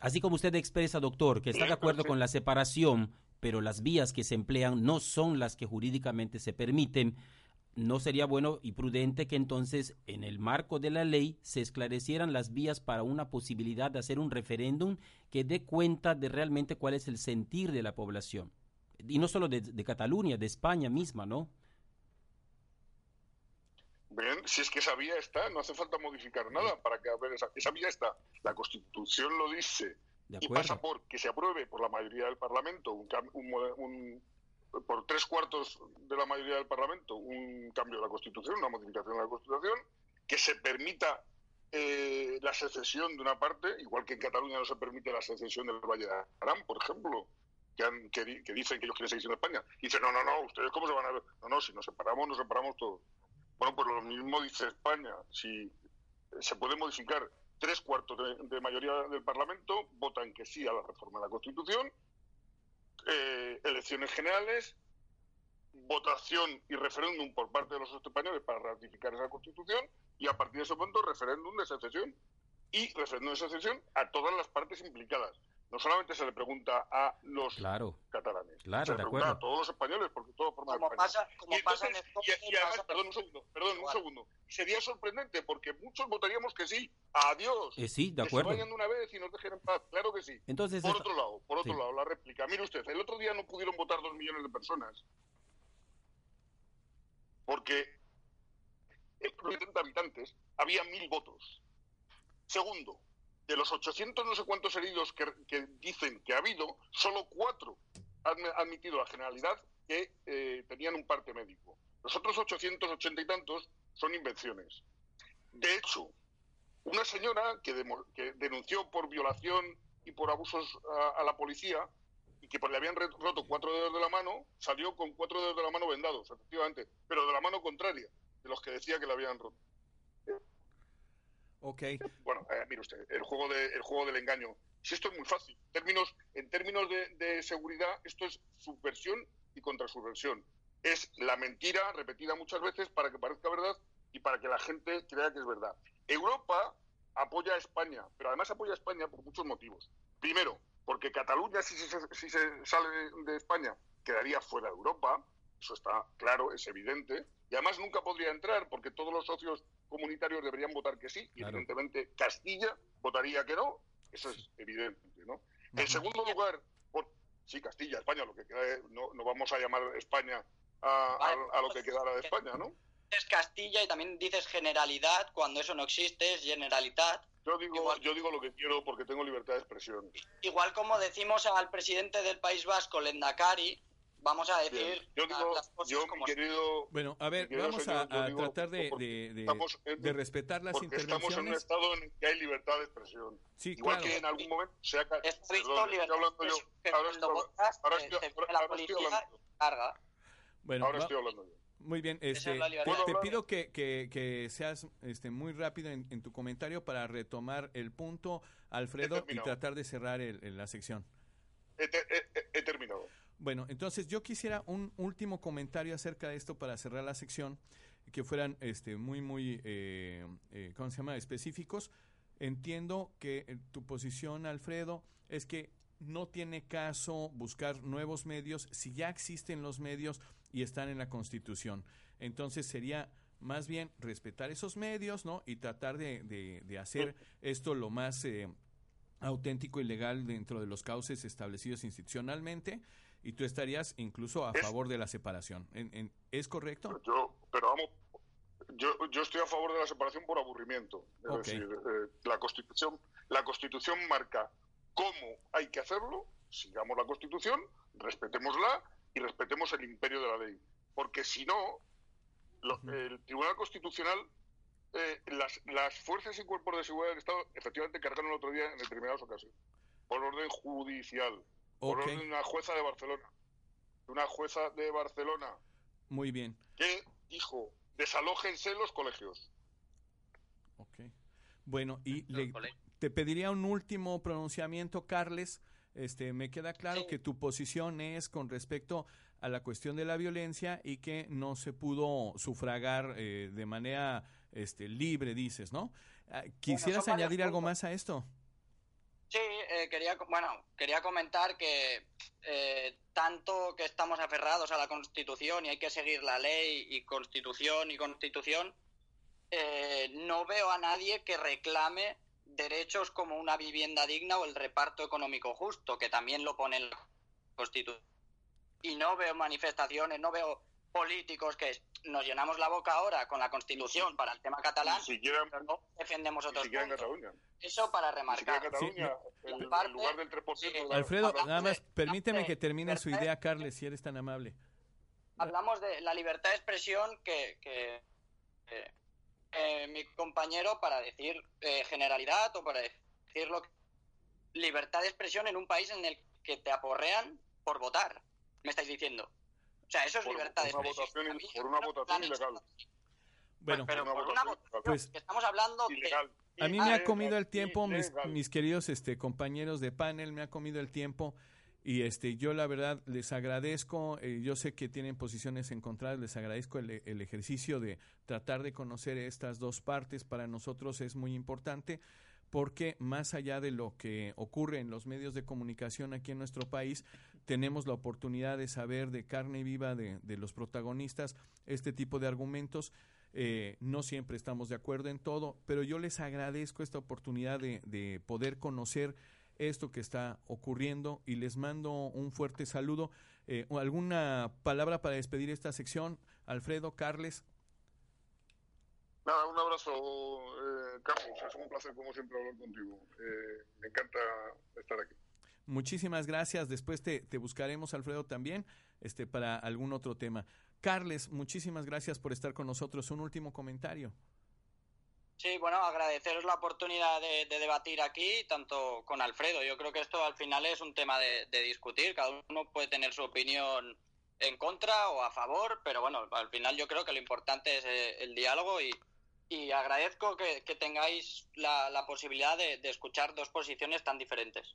Así como usted expresa, doctor, que está de acuerdo con la separación, pero las vías que se emplean no son las que jurídicamente se permiten, no sería bueno y prudente que entonces, en el marco de la ley, se esclarecieran las vías para una posibilidad de hacer un referéndum que dé cuenta de realmente cuál es el sentir de la población. Y no solo de, Cataluña, de España misma, ¿no? Bien, si es que esa vía está, no hace falta modificar nada para que a ver esa, esa vía está. La Constitución lo dice De y pasa por que se apruebe por la mayoría del Parlamento un, por tres cuartos de la mayoría del Parlamento un cambio de la Constitución, una modificación de la Constitución, que se permita eh, la secesión de una parte, igual que en Cataluña no se permite la secesión del Valle de Arán, por ejemplo, que, han- que, di- que dicen que ellos quieren seguir siendo España. Y dicen, no, no, no, ustedes cómo se van a ver. No, no, si nos separamos, nos separamos todos. Bueno, pues lo mismo dice España. Si se puede modificar tres cuartos de, mayoría del Parlamento, votan que sí a la reforma de la Constitución, eh, elecciones generales, votación y referéndum por parte de los españoles para ratificar esa Constitución y a partir de ese momento referéndum de secesión y referéndum de secesión a todas las partes implicadas. No solamente se le pregunta a los Claro, catalanes, Claro, se le de pregunta acuerdo. a todos los españoles, porque todos forman Como España. pasa, como Y pasa en entonces- Escocia y, y además, pasa- perdón un segundo, perdón un segundo. Sería sorprendente porque muchos votaríamos que sí. Adiós. Eh, sí, de que acuerdo. se vayan de una vez y nos dejen en paz. Claro que sí. Entonces, por esta- otro lado, por otro sí. lado, la réplica. Mire usted, el otro día no pudieron votar dos millones de personas porque en los 70 habitantes había mil votos. Segundo, de los 800 no sé cuántos heridos que, dicen que ha habido, solo cuatro han admitido la generalidad que eh, tenían un parte médico. Los otros 880 y tantos son invenciones. De hecho, una señora que, que denunció por violación y por abusos a, la policía y que le habían roto cuatro dedos de la mano, salió con cuatro dedos de la mano vendados, efectivamente, pero de la mano contraria, de los que decía que le habían roto. Ok. Bueno, eh, mire usted, el juego, de, el juego del engaño. Si esto es muy fácil. En términos, en términos de, seguridad, esto es subversión y contrasubversión. Es la mentira repetida muchas veces para que parezca verdad y para que la gente crea que es verdad. Europa apoya a España, pero además apoya a España por muchos motivos. Primero, porque Cataluña, si se, si se sale de España, quedaría fuera de Europa, eso está claro, es evidente, y además nunca podría entrar porque todos los socios comunitarios deberían votar que sí, y evidentemente Castilla votaría que no, eso es evidente, ¿no? En segundo lugar, por, sí, Castilla, España, lo que queda, no, no vamos a llamar España a, a lo que quedara de España, ¿no? es Castilla y también dices generalidad cuando eso no existe, es generalidad. Yo digo, yo digo lo que quiero porque tengo libertad de expresión. Igual como decimos al presidente del País Vasco, Lendakari, vamos a decir yo digo, las cosas yo, como querido, Bueno, a ver, vamos a, tratar de, de, respetar las porque intervenciones. Estamos en un estado en el que hay libertad de expresión. Sí, Igual claro. que en algún momento se ha... Es visto libertad de expresión, ahora estoy, policía carga. Bueno, ahora estoy hablando yo. Muy bien, este, te, pido que, que, seas este, muy rápido en, tu comentario para retomar el punto, Alfredo, y tratar de cerrar el, la sección. He, terminado. Bueno, entonces yo quisiera un último comentario acerca de esto para cerrar la sección, que fueran este, muy, muy, eh, eh, ¿cómo se llama?, específicos. Entiendo que eh, tu posición, Alfredo, es que no tiene caso buscar nuevos medios si ya existen los medios y están en la Constitución. Entonces sería más bien respetar esos medios, ¿no? Y tratar de, hacer esto lo más eh, auténtico y legal dentro de los cauces establecidos institucionalmente. Y tú estarías incluso a favor de la separación. ¿En, es correcto? Yo, pero vamos, yo, yo estoy a favor de la separación por aburrimiento. Es decir, eh, la Constitución, la Constitución marca cómo hay que hacerlo. Sigamos la Constitución, respetémosla y respetemos el imperio de la ley. Porque si no, el Tribunal Constitucional, eh, las, las fuerzas y cuerpos de seguridad del Estado efectivamente cargaron el otro día en determinadas ocasiones, por orden judicial, por orden de una jueza de Barcelona. Una jueza de Barcelona. Muy bien. Que dijo, desalójense los colegios. Ok. Bueno, y te pediría un último pronunciamiento, Carles, este, me queda claro que tu posición es con respecto a la cuestión de la violencia y que no se pudo sufragar eh, de manera este, libre, dices, ¿no? Ah, ¿Quisieras añadir algo más a esto? Sí, eh, quería, bueno, quería comentar que eh, tanto que estamos aferrados a la Constitución y hay que seguir la ley y Constitución y Constitución, no veo a nadie que reclame derechos como una vivienda digna o el reparto económico justo, que también lo pone la Constitución. Y no veo manifestaciones, no veo políticos que nos llenamos la boca ahora con la Constitución para el tema catalán, pero no defendemos otros puntos. Eso para remarcar. Alfredo, nada más permíteme que termine su idea, Carles, si eres tan amable. Hablamos de la libertad de expresión que, que eh, mi compañero para decir eh, generalidad o para decir lo que... libertad de expresión en un país en el que te aporrean por votar, me estáis diciendo. O sea, eso es libertad de expresión. por una votación ilegal. Bueno, pero por una votación pues, que estamos hablando a mí me ha comido el tiempo, mis, mis, queridos este, compañeros de panel, me ha comido el tiempo. Y este, yo la verdad les agradezco, eh, yo sé que tienen posiciones encontradas, les agradezco el, el, ejercicio de tratar de conocer estas dos partes. Para nosotros es muy importante porque más allá de lo que ocurre en los medios de comunicación aquí en nuestro país, tenemos la oportunidad de saber de carne viva de, de los protagonistas este tipo de argumentos. Eh, no siempre estamos de acuerdo en todo, pero yo les agradezco esta oportunidad de, de poder conocer esto que está ocurriendo y les mando un fuerte saludo. Eh, ¿Alguna palabra para despedir esta sección? Alfredo, Carles. Nada, un abrazo, eh, Carlos. Es un placer, como siempre, hablar contigo. Eh, me encanta estar aquí. Muchísimas gracias. Después te, te, buscaremos, Alfredo, también este, para algún otro tema. Carles, muchísimas gracias por estar con nosotros. Un último comentario. Sí, bueno, agradeceros la oportunidad de, debatir aquí, tanto con Alfredo. Yo creo que esto al final es un tema de, discutir. Cada uno puede tener su opinión en contra o a favor, pero bueno, al final yo creo que lo importante es eh, el diálogo y, agradezco que, tengáis la, posibilidad de, escuchar dos posiciones tan diferentes.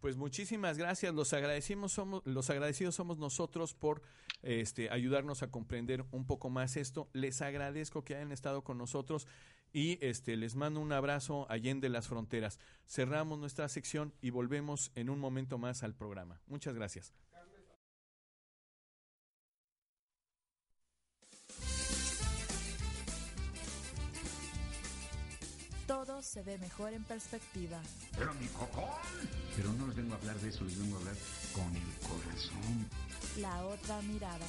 Pues muchísimas gracias. Los agradecimos somos los agradecidos somos nosotros por este ayudarnos a comprender un poco más esto. Les agradezco que hayan estado con nosotros y este les mando un abrazo allende las fronteras. Cerramos nuestra sección y volvemos en un momento más al programa. Muchas gracias. Se ve mejor en perspectiva. Pero mi cocón. Pero no les vengo a hablar de eso, les vengo a hablar con el corazón. La otra mirada.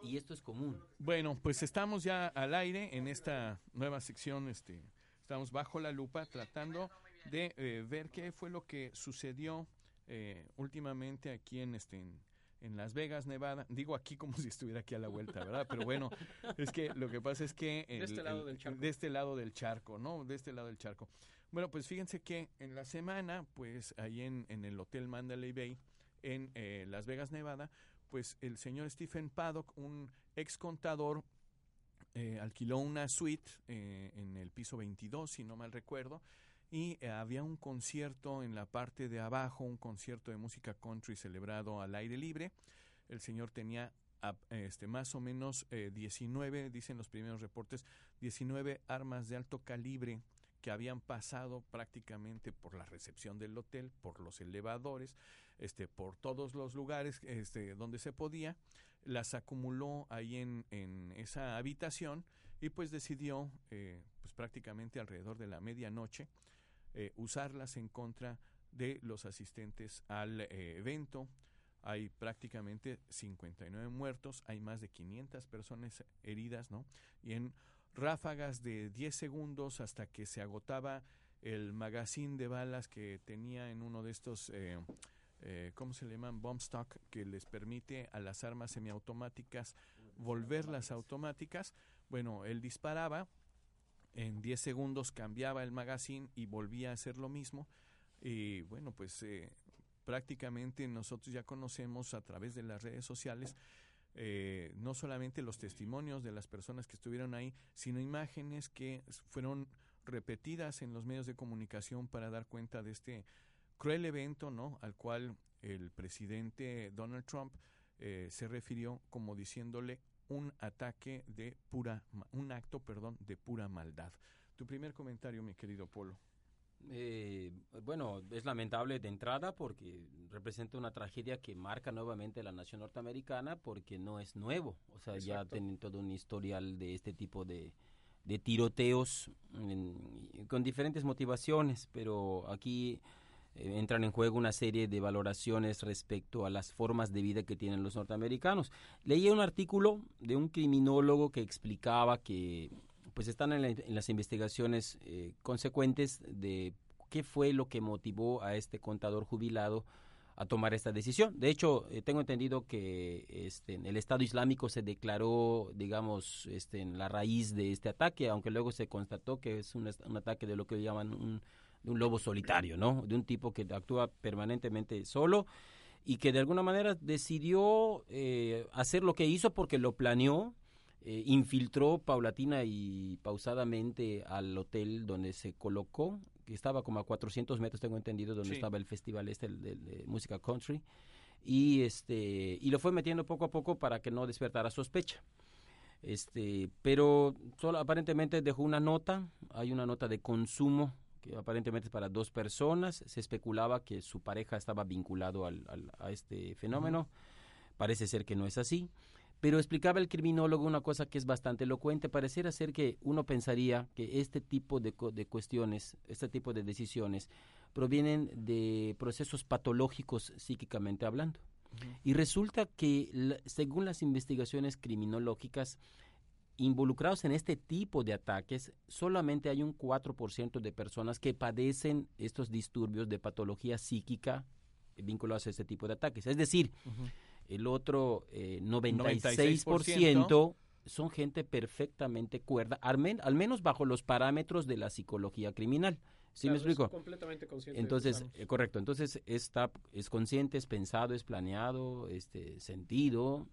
y esto es común. Bueno, pues estamos ya al aire en esta nueva sección, este, estamos bajo la lupa tratando de eh, ver qué fue lo que sucedió eh, últimamente aquí en este en, Las Vegas, Nevada. Digo aquí como si estuviera aquí a la vuelta, ¿verdad? Pero bueno, es que lo que pasa es que de este lado del charco, de este lado del charco, ¿no? De este lado del charco. Bueno, pues fíjense que en la semana, pues ahí en, en el Hotel Mandalay Bay en eh, Las Vegas, Nevada, pues el señor Stephen Paddock, un ex contador, eh, alquiló una suite eh, en el piso 22, si no mal recuerdo, y eh, había un concierto en la parte de abajo, un concierto de música country celebrado al aire libre. El señor tenía este, más o menos 19, dicen los primeros reportes, 19 armas de alto calibre que habían pasado prácticamente por la recepción del hotel, por los elevadores, este, por todos los lugares este, donde se podía, las acumuló ahí en, en esa habitación y pues decidió eh, pues prácticamente alrededor de la medianoche eh, usarlas en contra de los asistentes al eh, evento. Hay prácticamente 59 muertos, hay más de 500 personas heridas, ¿no? Y en ráfagas de 10 segundos hasta que se agotaba el magazine de balas que tenía en uno de estos eh, ¿cómo se le llaman? Bomb stock, que les permite a las armas semiautomáticas volverlas automáticas. Bueno, él disparaba, en 10 segundos cambiaba el magazine y volvía a hacer lo mismo. Y bueno, pues eh, prácticamente nosotros ya conocemos a través de las redes sociales eh, no solamente los testimonios de las personas que estuvieron ahí, sino imágenes que fueron repetidas en los medios de comunicación para dar cuenta de este cruel evento, ¿no? Al cual el presidente Donald Trump eh, se refirió como diciéndole un ataque de pura, un acto, perdón, de pura maldad. Tu primer comentario, mi querido Polo. Eh, bueno, es lamentable de entrada porque representa una tragedia que marca nuevamente la nación norteamericana porque no es nuevo. O sea, ya tienen todo un historial de este tipo de, de tiroteos con diferentes motivaciones, pero aquí entran en juego una serie de valoraciones respecto a las formas de vida que tienen los norteamericanos. Leí un artículo de un criminólogo que explicaba que pues están en, las investigaciones eh, consecuentes de qué fue lo que motivó a este contador jubilado a tomar esta decisión. De hecho, eh, tengo entendido que este, el Estado Islámico se declaró, digamos, este, en la raíz de este ataque, aunque luego se constató que es un, un ataque de lo que llaman un de un lobo solitario, ¿no? De un tipo que actúa permanentemente solo y que de alguna manera decidió eh, hacer lo que hizo porque lo planeó, eh, infiltró paulatina y pausadamente al hotel donde se colocó, que estaba como a 400 metros, tengo entendido, donde estaba el festival este de, música country, y este y lo fue metiendo poco a poco para que no despertara sospecha. Este, pero solo aparentemente dejó una nota, hay una nota de consumo que aparentemente es para dos personas. Se especulaba que su pareja estaba vinculado al, a este fenómeno. Parece ser que no es así. Pero explicaba el criminólogo una cosa que es bastante elocuente. Pareciera ser que uno pensaría que este tipo de, de cuestiones, este tipo de decisiones, provienen de procesos patológicos psíquicamente hablando. Y resulta que, según las investigaciones criminológicas, involucrados en este tipo de ataques, solamente hay un 4% de personas que padecen estos disturbios de patología psíquica vinculados a este tipo de ataques. Es decir, el otro 96%, eh, son gente perfectamente cuerda, al, men- al menos bajo los parámetros de la psicología criminal. ¿Sí Claro, me explico? completamente consciente, Entonces, eh, correcto. Entonces, está, es consciente, es pensado, es planeado, este, sentido.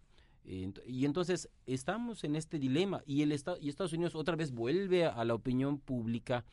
Y entonces estamos en este dilema y el Estado y Estados Unidos otra vez vuelve a la opinión pública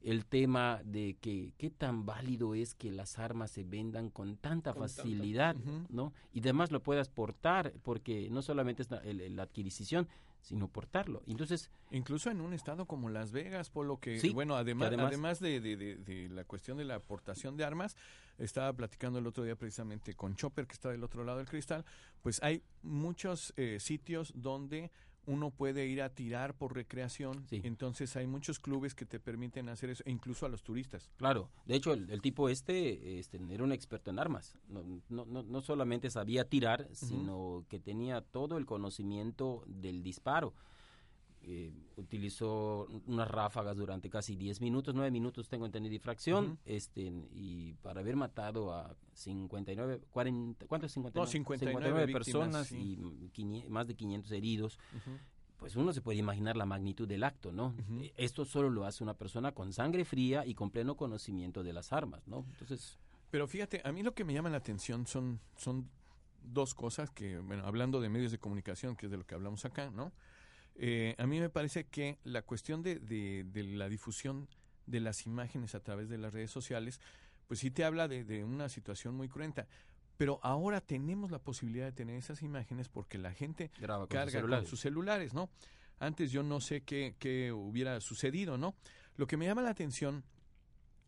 el tema de que qué tan válido es que las armas se vendan con tanta Con tanta- facilidad, ¿no? Y además lo puedas portar, porque no solamente es la, el- la adquisición, sino portarlo. Entonces, Incluso en un estado como Las Vegas, por lo que, Sí, bueno, que además, además- además, de, de- de- de la cuestión de la aportación de armas, estaba platicando el otro día precisamente con Chopper, que está del otro lado del cristal, pues hay muchos eh, sitios donde uno puede ir a tirar por recreación, entonces hay muchos clubes que te permiten hacer eso, e incluso a los turistas. Claro, de hecho el, el tipo este, este era un experto en armas. No, no, no, no solamente sabía tirar, sino que tenía todo el conocimiento del disparo. Eh, utilizó unas ráfagas durante casi 10 minutos, 9 minutos tengo entendido y fracción, este, y para haber matado a 59, 40, ¿cuántos 59? No, 59 víctimas, personas sí. y más de 500 heridos pues uno se puede imaginar la magnitud del acto, ¿no? Eh, Esto solo lo hace una persona con sangre fría y con pleno conocimiento de las armas, ¿no? Entonces, Pero fíjate, a mí lo que me llama la atención son, son dos cosas que, bueno, hablando de medios de comunicación, que es de lo que hablamos acá, ¿no? Eh, a mí me parece que la cuestión de, de, de la difusión de las imágenes a través de las redes sociales, pues sí te habla de, de una situación muy cruenta. Pero ahora tenemos la posibilidad de tener esas imágenes porque la gente Graba con sus carga con sus celulares, ¿no? Antes yo no sé qué, qué hubiera sucedido, ¿no? Lo que me llama la atención,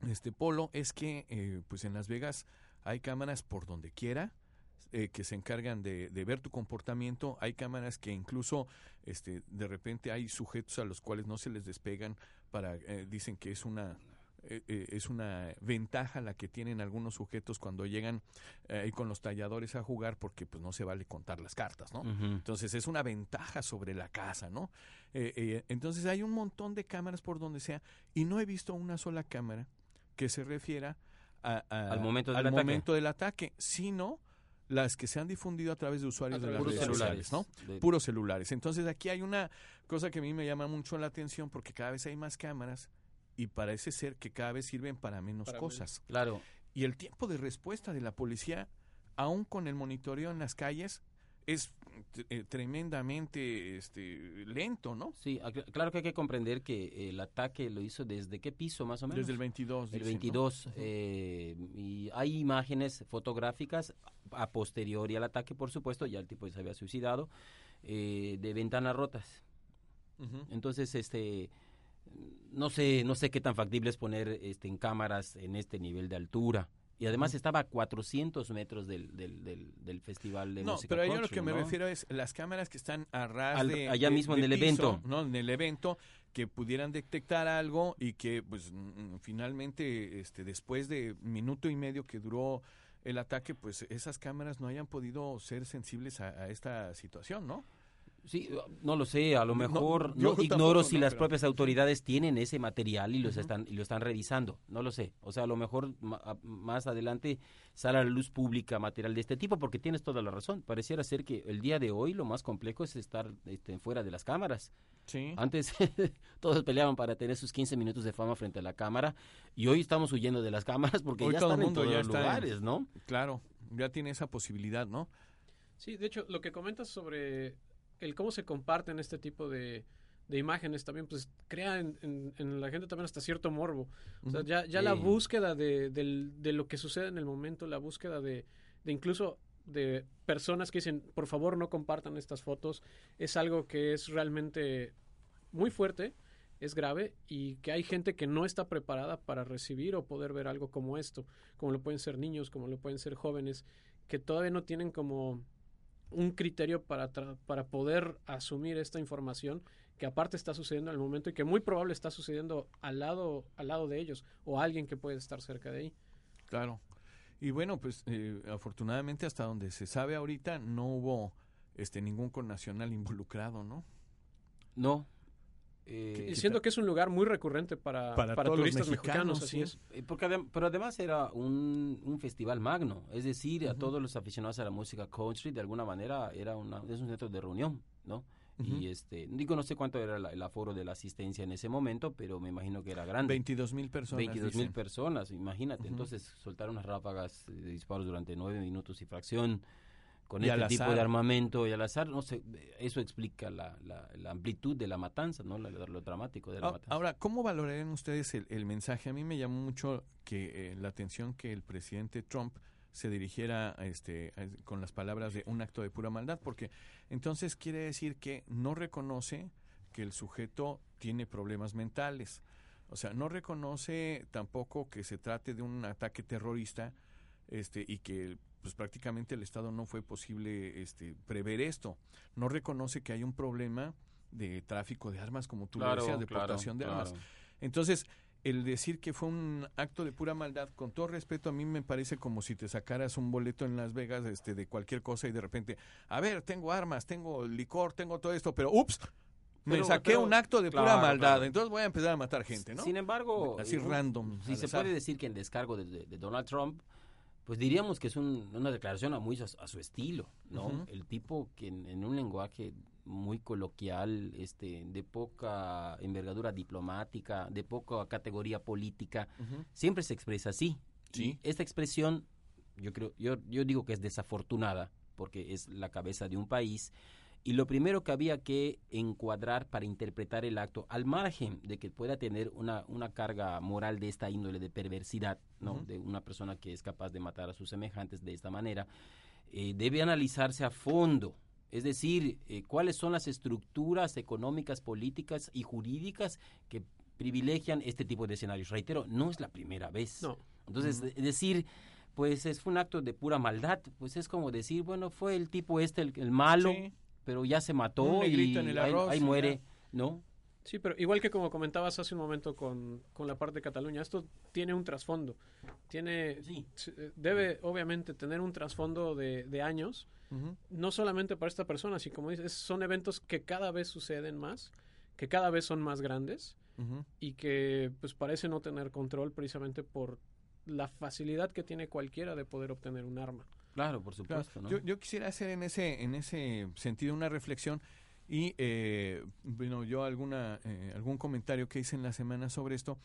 este Polo, es que eh, pues en Las Vegas hay cámaras por donde quiera eh, que se encargan de, de ver tu comportamiento. Hay cámaras que incluso este, de repente hay sujetos a los cuales no se les despegan para eh, dicen que es una eh, eh, es una ventaja la que tienen algunos sujetos cuando llegan eh, con los talladores a jugar porque pues no se vale contar las cartas, ¿no? Entonces es una ventaja sobre la casa, ¿no? Entonces hay un montón de cámaras por donde sea y no he visto una sola cámara que se refiera a- a- Al momento del al ataque. momento del ataque, sino las que se han difundido a través de usuarios de las redes celulares. sociales, ¿no? De- Puros celulares. Entonces aquí hay una cosa que a mí me llama mucho la atención porque cada vez hay más cámaras y parece ser que cada vez sirven para menos Para cosas. Claro. Y el tiempo de respuesta de la policía, aún con el monitoreo en las calles, es eh, tremendamente este, lento, ¿no? Sí, claro que hay que comprender que el ataque lo hizo desde qué piso más o menos. Desde el 22. El dicen, ¿no? 22. eh, y hay imágenes fotográficas a posteriori al ataque, por supuesto, ya el tipo se había suicidado, eh, de ventanas rotas. Entonces, este, no sé, no sé qué tan factible es poner este, en cámaras en este nivel de altura. Y además estaba a 400 metros del, del, del, del festival de No, música pero yo lo country, que me refiero es las cámaras que están a ras Al- de, allá de- mismo en el piso, evento. ¿no? En el evento que pudieran detectar algo y que pues mm, finalmente este después de minuto y medio que duró el ataque, pues esas cámaras no hayan podido ser sensibles a, a esta situación, ¿no? Sí, no lo sé, a lo mejor no, ignoro si no, las pero- propias autoridades tienen ese material y los están y lo están revisando, no lo sé. O sea, a lo mejor ma- más adelante sale a la luz pública material de este tipo porque tienes toda la razón. Pareciera ser que el día de hoy lo más complejo es estar este, fuera de las cámaras. Sí. Antes todos peleaban para tener sus 15 minutos de fama frente a la cámara y hoy estamos huyendo de las cámaras porque Hoy ya todo el están en mundo todos ya los está en- lugares, ¿no? Claro, ya tiene esa posibilidad, ¿no? Sí, de hecho, lo que comentas sobre el cómo se comparten este tipo de, de imágenes también, pues crea en, en- en la gente también hasta cierto morbo. O sea, ya, ya la búsqueda de, del- de lo que sucede en el momento, la búsqueda de, de incluso de personas que dicen, por favor no compartan estas fotos, es algo que es realmente muy fuerte, es grave y que hay gente que no está preparada para recibir o poder ver algo como esto, como lo pueden ser niños, como lo pueden ser jóvenes, que todavía no tienen como un criterio para, tra- para poder asumir esta información que aparte está sucediendo en el momento y que muy probable está sucediendo al lado, al lado de ellos o alguien que puede estar cerca de ahí. Claro. Y bueno, pues eh, afortunadamente hasta donde se sabe ahorita no hubo este ningún connacional involucrado, ¿no? No. Eh, Y siento que es un lugar muy recurrente para, Para para, todos los turistas mexicanos, mexicanos, así sí. es. Eh, Porque adem- pero además era un, un festival magno, es decir, a todos los aficionados a la música country, de alguna manera era una, es un centro de reunión, ¿no? y este digo no sé cuánto era la- el aforo de la asistencia en ese momento, pero me imagino que era grande. 22 mil personas. 22 mil personas, imagínate. Entonces soltar unas ráfagas de disparos durante nueve minutos y fracción con este tipo azar. de armamento y al azar, no sé, eso explica la, la- la amplitud de la matanza, no lo, dramático de la Ah, matanza. Ahora, ¿cómo valorarían ustedes el, el mensaje? A mí me llamó mucho que eh, la atención que el presidente Trump se dirigiera a este, a- con las palabras de un acto de pura maldad, porque entonces quiere decir que no reconoce que el sujeto tiene problemas mentales. O sea, no reconoce tampoco que se trate de un ataque terrorista este, y que pues prácticamente el Estado no fue posible este, prever esto. No reconoce que hay un problema de tráfico de armas, como tú Claro, lo decías, de claro, portación de armas. claro. Entonces, el decir que fue un acto de pura maldad, con todo respeto, a mí me parece como si te sacaras un boleto en Las Vegas este, de cualquier cosa y de repente, a ver, tengo armas, tengo licor, tengo todo esto, pero ups, me Pero- saqué pero- un acto de pura maldad, claro. entonces voy a empezar a matar gente, ¿no? Sin embargo, así eh, random. Si se azar. puede decir que en descargo de, de- de Donald Trump, pues diríamos que es un- una declaración a muy a, a su estilo, ¿no? El tipo que en, en un lenguaje muy coloquial, este, de poca envergadura diplomática, de poca categoría política, siempre se expresa así. Sí. Y esta expresión, yo creo, yo, yo digo que es desafortunada, porque es la cabeza de un país. Y lo primero que había que encuadrar para interpretar el acto, al margen de que pueda tener una, una carga moral de esta índole de perversidad, ¿no? De una persona que es capaz de matar a sus semejantes de esta manera, eh, debe analizarse a fondo. Es decir, eh, cuáles son las estructuras económicas, políticas y jurídicas que privilegian este tipo de escenarios. Reitero, no es la primera vez. No. Entonces, decir, pues es un acto de pura maldad, pues es como decir, bueno, fue el tipo este el, el malo, Sí. Pero ya se Un mató y negrito en el ahí, arroz ahí y muere, ya. ¿no? Sí, pero igual que como comentabas hace un momento con, con la parte de Cataluña, esto tiene un trasfondo. Tiene, Sí. eh, debe obviamente tener un trasfondo de, de años, no solamente para esta persona, sino como dices, son eventos que cada vez suceden más, que cada vez son más grandes y que pues parece no tener control precisamente por la facilidad que tiene cualquiera de poder obtener un arma. Claro, por Claro. supuesto, ¿no? Yo, yo quisiera hacer en ese, en ese sentido una reflexión y eh, bueno, yo alguna, eh, algún comentario que hice en la semana sobre esto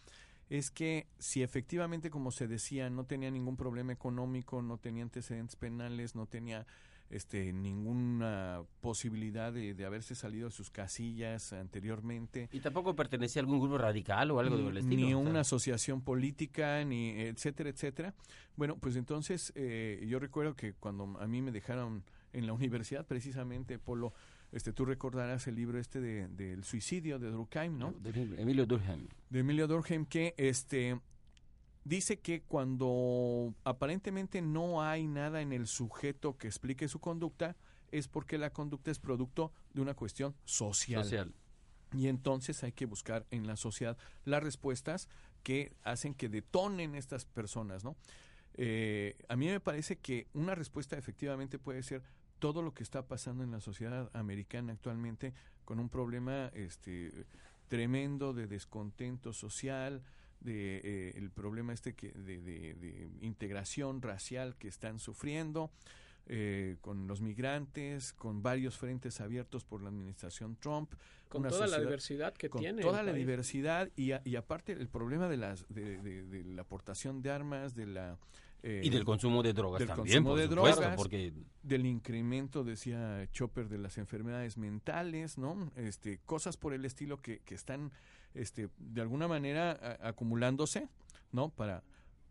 es que si efectivamente, como se decía, no tenía ningún problema económico, no tenía antecedentes penales, no tenía este ninguna posibilidad de, de haberse salido de sus casillas anteriormente, Y tampoco pertenecía a algún grupo radical o algo del estilo. ni o sea. una asociación política, ni etcétera, etcétera. Bueno, pues entonces eh, yo recuerdo que cuando a mí me dejaron en la universidad, precisamente, Polo, este, tú recordarás el libro este de, del suicidio de Durkheim, ¿no? De Emilio Durkheim. De Emilio Durkheim, que este dice que cuando aparentemente no hay nada en el sujeto que explique su conducta, es porque la conducta es producto de una cuestión social. Social. Y entonces hay que buscar en la sociedad las respuestas que hacen que detonen estas personas, ¿no? Eh, a mí me parece que una respuesta efectivamente puede ser todo lo que está pasando en la sociedad americana actualmente con un problema este tremendo de descontento social, de eh, el problema este que de, de- de integración racial que están sufriendo, eh, con los migrantes, con varios frentes abiertos por la administración Trump, Con una toda la diversidad que con tiene. toda la país. diversidad y, a- y aparte el problema de las de, de- de la aportación de armas, de la eh, Y del consumo de drogas del también, consumo por de supuesto, drogas, porque del incremento, decía Chopper, de las enfermedades mentales, ¿no? Este, cosas por el estilo que, que están, este, de alguna manera acumulándose, ¿no? Para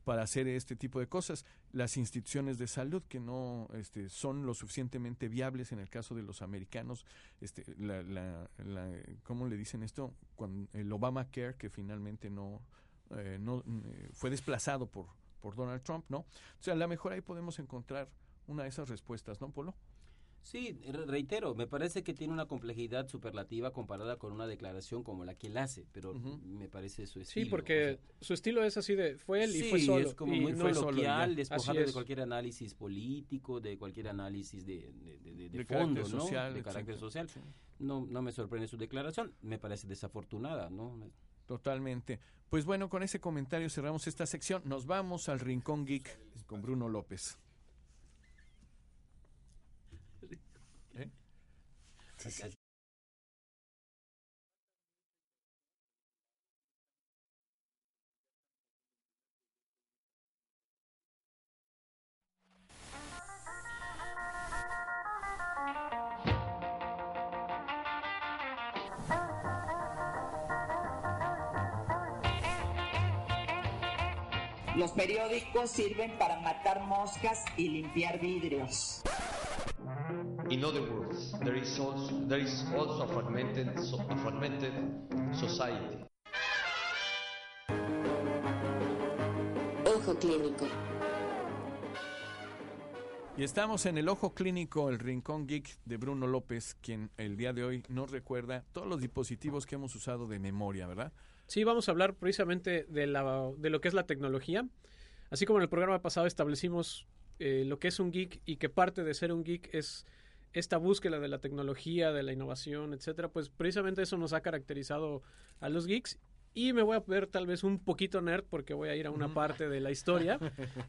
para hacer este tipo de cosas. Las instituciones de salud que no este, son lo suficientemente viables en el caso de los americanos, este, la, la, la- ¿cómo le dicen esto? El Obamacare que finalmente no, eh, no eh, fue desplazado por, por Donald Trump, ¿no? O sea, a lo mejor ahí podemos encontrar una de esas respuestas, ¿no, Polo? Sí, re- reitero, me parece que tiene una complejidad superlativa comparada con una declaración como la que él hace, pero me parece su estilo. Sí, porque su estilo es así de fue él y fue solo. es como y muy no- coloquial, despojado de cualquier análisis político, de cualquier análisis de, de, de- fondo, carácter ¿no? social, de carácter social. Sí. No, no me sorprende su declaración, me parece desafortunada, ¿no? Totalmente. Pues bueno, con ese comentario cerramos esta sección. Nos vamos al Rincón Geek con Bruno López. Los periódicos sirven para matar moscas y limpiar vidrios. In other words, there is also, there is also a fragmented, a fragmented society. Ojo clínico. Y estamos en el Ojo Clínico, el Rincón Geek de Bruno López, quien el día de hoy nos recuerda todos los dispositivos que hemos usado de memoria, ¿verdad? Sí, vamos a hablar precisamente de, la, de lo que es la tecnología. Así como en el programa pasado establecimos eh, lo que es un geek y que parte de ser un geek es esta búsqueda de la tecnología, de la innovación, etcétera, pues precisamente eso nos ha caracterizado a los geeks. Y me voy a ver tal vez un poquito nerd porque voy a ir a una parte de la historia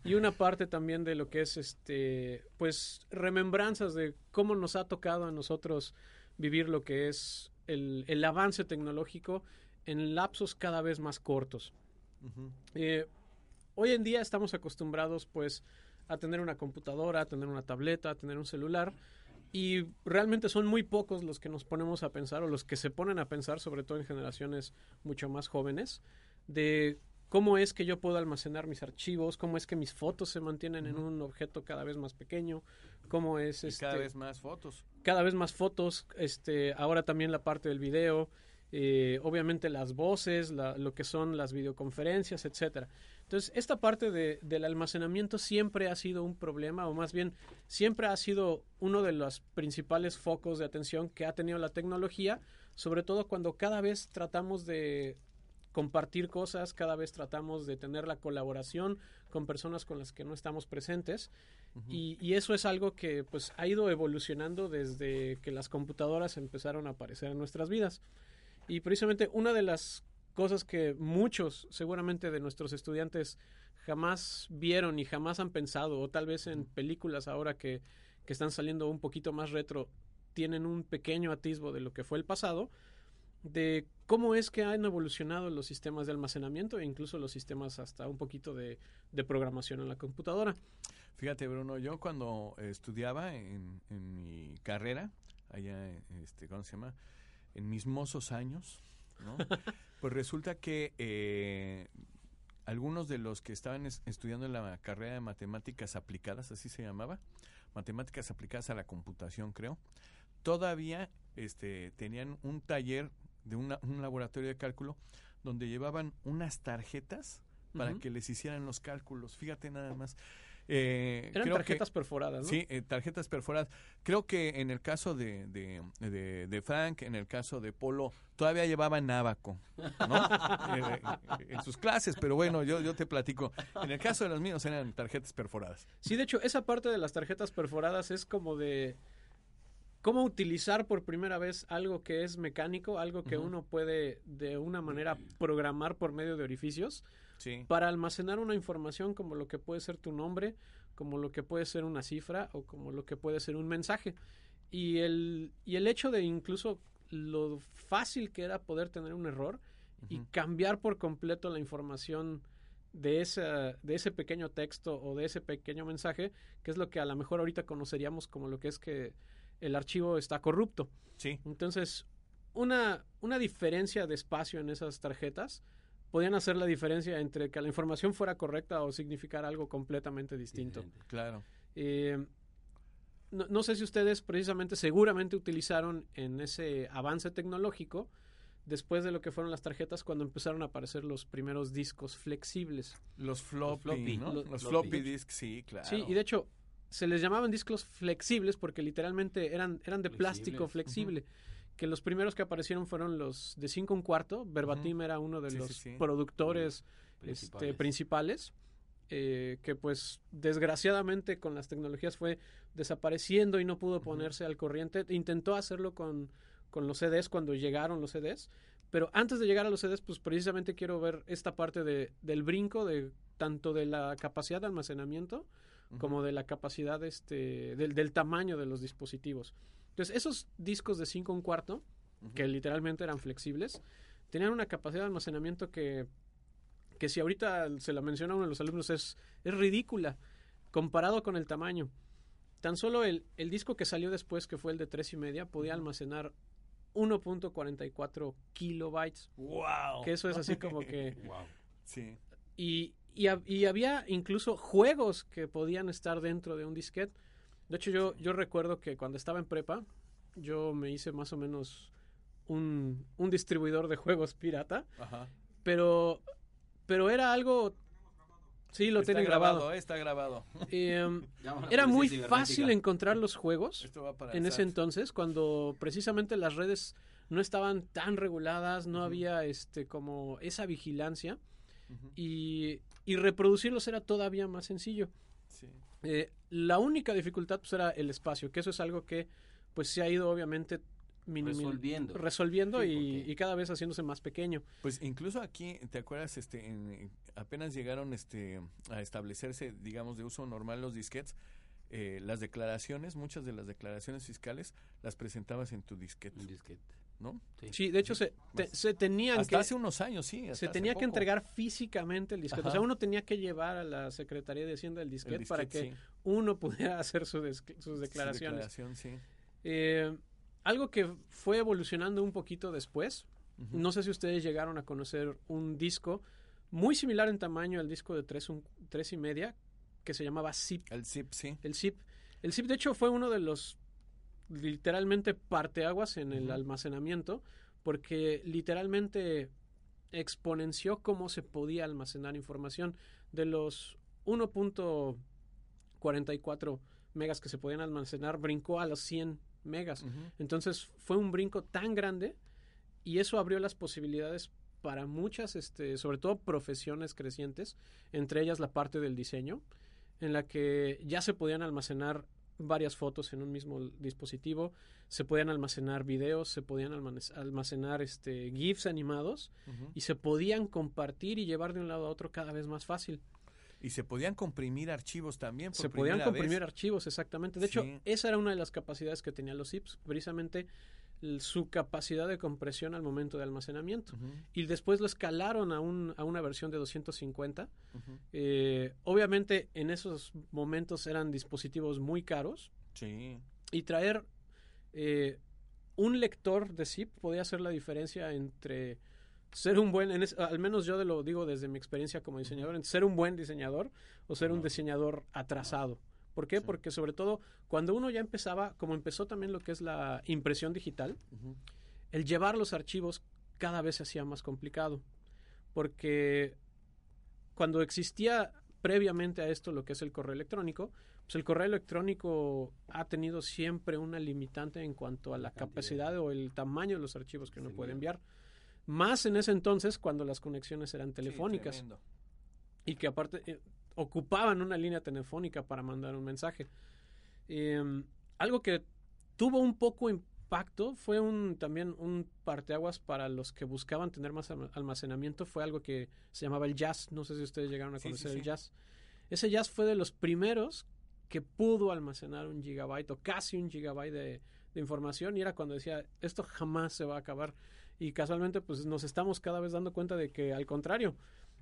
y una parte también de lo que es este pues remembranzas de cómo nos ha tocado a nosotros vivir lo que es el, el avance tecnológico en lapsos cada vez más cortos. Eh, hoy en día estamos acostumbrados pues a tener una computadora, a tener una tableta, a tener un celular y realmente son muy pocos los que nos ponemos a pensar o los que se ponen a pensar, sobre todo en generaciones mucho más jóvenes, de cómo es que yo puedo almacenar mis archivos, cómo es que mis fotos se mantienen en un objeto cada vez más pequeño, cómo es Y cada este, vez más fotos. cada vez más fotos, este, ahora también la parte del video, eh, obviamente las voces, la- lo que son las videoconferencias, etcétera. Entonces, esta parte de- del almacenamiento siempre ha sido un problema, o más bien, siempre ha sido uno de los principales focos de atención que ha tenido la tecnología, sobre todo cuando cada vez tratamos de compartir cosas, cada vez tratamos de tener la colaboración con personas con las que no estamos presentes. y, y eso es algo que pues ha ido evolucionando desde que las computadoras empezaron a aparecer en nuestras vidas. Y precisamente una de las cosas que muchos seguramente de nuestros estudiantes jamás vieron y jamás han pensado, o tal vez en películas ahora que, que están saliendo un poquito más retro, tienen un pequeño atisbo de lo que fue el pasado, de cómo es que han evolucionado los sistemas de almacenamiento e incluso los sistemas hasta un poquito de, de programación en la computadora. Fíjate, Bruno, yo cuando estudiaba en, en mi carrera, allá, este, ¿cómo se llama? En mis mozos años, ¿no? pues resulta que eh, algunos de los que estaban es- estudiando en la carrera de matemáticas aplicadas, así se llamaba, matemáticas aplicadas a la computación, creo, todavía este, tenían un taller de una- un laboratorio de cálculo donde llevaban unas tarjetas para que les hicieran los cálculos. Fíjate nada más. Eh, Eran creo que- tarjetas perforadas, ¿no? Sí, eh, tarjetas perforadas. Creo que en el caso de, de, de- de Frank, en el caso de Polo, todavía llevaban nábaco, ¿no? Eh, eh, en sus clases, pero bueno, yo, yo te platico. En el caso de los míos eran tarjetas perforadas. Sí, de hecho, esa parte de las tarjetas perforadas es como de cómo utilizar por primera vez algo que es mecánico, algo que uno puede de una manera programar por medio de orificios Sí. para almacenar una información como lo que puede ser tu nombre, como lo que puede ser una cifra o como lo que puede ser un mensaje. Y el, y el hecho de incluso lo fácil que era poder tener un error y cambiar por completo la información de, esa, de ese pequeño texto o de ese pequeño mensaje, que es lo que a lo mejor ahorita conoceríamos como lo que es que el archivo está corrupto. Sí. Entonces, una, una diferencia de espacio en esas tarjetas podían hacer la diferencia entre que la información fuera correcta o significar algo completamente distinto. Claro. Eh, no, no sé si ustedes precisamente seguramente utilizaron en ese avance tecnológico después de lo que fueron las tarjetas cuando empezaron a aparecer los primeros discos flexibles. Los floppy, floppy. ¿no? Los Los, floppy. floppy disks, sí, claro. Sí, y de hecho se les llamaban discos flexibles porque literalmente eran, eran de plástico flexible. Que los primeros que aparecieron fueron los de 5 un cuarto. Verbatim era uno de Sí, los sí. productores este, Principales. principales. eh, que pues desgraciadamente con las tecnologías fue desapareciendo y no pudo ponerse al corriente. Intentó hacerlo con, con los CDs cuando llegaron los CDs. Pero antes de llegar a los CDs, pues precisamente quiero ver esta parte de, del brinco de tanto de la capacidad de almacenamiento como de la capacidad este del, del tamaño de los dispositivos. Entonces, esos discos de 5 un cuarto, que literalmente eran flexibles, tenían una capacidad de almacenamiento que, que si ahorita se la menciona a uno de los alumnos es, es ridícula comparado con el tamaño. Tan solo el, el disco que salió después, que fue el de tres y media, podía almacenar 1.44 kilobytes. ¡Wow! Que eso es así como que... Wow. Sí. Y, y había incluso juegos que podían estar dentro de un disquete. De hecho, yo, yo recuerdo que cuando estaba en prepa, yo me hice más o menos un, un distribuidor de juegos pirata, Ajá. pero, pero era algo... Sí, lo Está tienen grabado. eh, Está grabado. Y, em, era muy fácil encontrar los juegos en ese entonces, cuando precisamente las redes no estaban tan reguladas, no había este como esa vigilancia y, y reproducirlos era todavía más sencillo. Sí. Eh, la única dificultad pues, era el espacio, que eso es algo que pues se ha ido obviamente Resolviendo. resolviendo Sí, y, cada vez haciéndose más pequeño. Pues incluso aquí, ¿te acuerdas? Este, en- en- apenas llegaron este, a establecerse, digamos, de uso normal los disquetes. eh, las declaraciones, muchas de las declaraciones fiscales las presentabas en tu disquete. ¿No? Sí, de hecho se, te- se tenían Hasta que hace unos años, sí. se tenía que entregar físicamente el disquete. O sea, uno tenía que llevar a la Secretaría de Hacienda el disquete, para que sí. uno pudiera hacer su des- sus Su declaraciones. declaración, sí. Eh, algo que fue evolucionando un poquito después, no sé si ustedes llegaron a conocer un disco muy similar en tamaño al disco de tres, un- tres y media, que se llamaba Zip. El Zip, sí. El Zip. El Zip, de hecho, fue uno de los literalmente parteaguas en el almacenamiento, porque literalmente exponenció cómo se podía almacenar información de los 1.44 megas que se podían almacenar, brincó a los 100 megas. Entonces fue un brinco tan grande y eso abrió las posibilidades para muchas, este, sobre todo profesiones crecientes, entre ellas la parte del diseño, en la que ya se podían almacenar varias fotos en un mismo dispositivo, se podían almacenar videos, se podían almacenar este, GIFs animados y se podían compartir y llevar de un lado a otro cada vez más fácil. Y se podían comprimir archivos también. por Se podían comprimir vez. archivos, exactamente. De hecho, esa era una de las capacidades que tenían los zips, precisamente su capacidad de compresión al momento de almacenamiento. Y después lo escalaron a, un, a una versión de 250. Ujú. Eh, obviamente en esos momentos eran dispositivos muy caros Sí. y traer eh, un lector de zip podía hacer la diferencia entre ser un buen, en es- al menos yo de lo digo desde mi experiencia como diseñador, entre ser un buen diseñador o ser un diseñador atrasado. ¿Por qué? Porque sobre todo cuando uno ya empezaba, como empezó también lo que es la impresión digital, el llevar los archivos cada vez se hacía más complicado. Porque cuando existía previamente a esto lo que es el correo electrónico, pues el correo electrónico ha tenido siempre una limitante en cuanto a la capacidad o el tamaño de los archivos que uno puede enviar. Más en ese entonces cuando las conexiones eran telefónicas y que aparte eh, ocupaban una línea telefónica para mandar un mensaje. Eh, algo que tuvo un poco impacto fue un también un parteaguas para los que buscaban tener más alma- almacenamiento fue algo que se llamaba el jazz no sé si ustedes llegaron a Sí, sí, conocer sí. el jazz ese jazz fue de los primeros que pudo almacenar un gigabyte o casi un gigabyte de, de información y era cuando decía esto jamás se va a acabar y casualmente pues nos estamos cada vez dando cuenta de que al contrario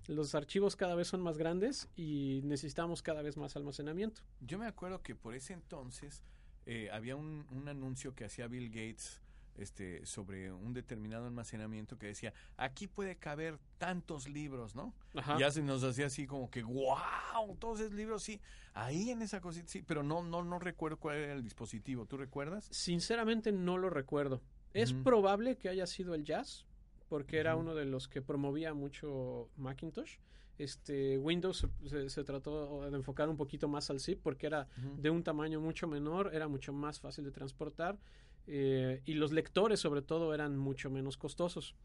los archivos cada vez son más grandes y necesitamos cada vez más almacenamiento. Yo me acuerdo que por ese entonces eh, había un, un anuncio que hacía Bill Gates este, sobre un determinado almacenamiento que decía, aquí puede caber tantos libros, ¿no? Ajá. Ya se nos hacía así como que, wow, todos esos libros, sí, ahí en esa cosita, sí, pero no, no, no recuerdo cuál era el dispositivo, ¿tú recuerdas? Sinceramente no lo recuerdo. Es probable que haya sido el jazz, porque era uno de los que promovía mucho Macintosh. Este Windows se, se- se trató de enfocar un poquito más al zip porque era de un tamaño mucho menor, era mucho más fácil de transportar eh, y los lectores sobre todo eran mucho menos costosos.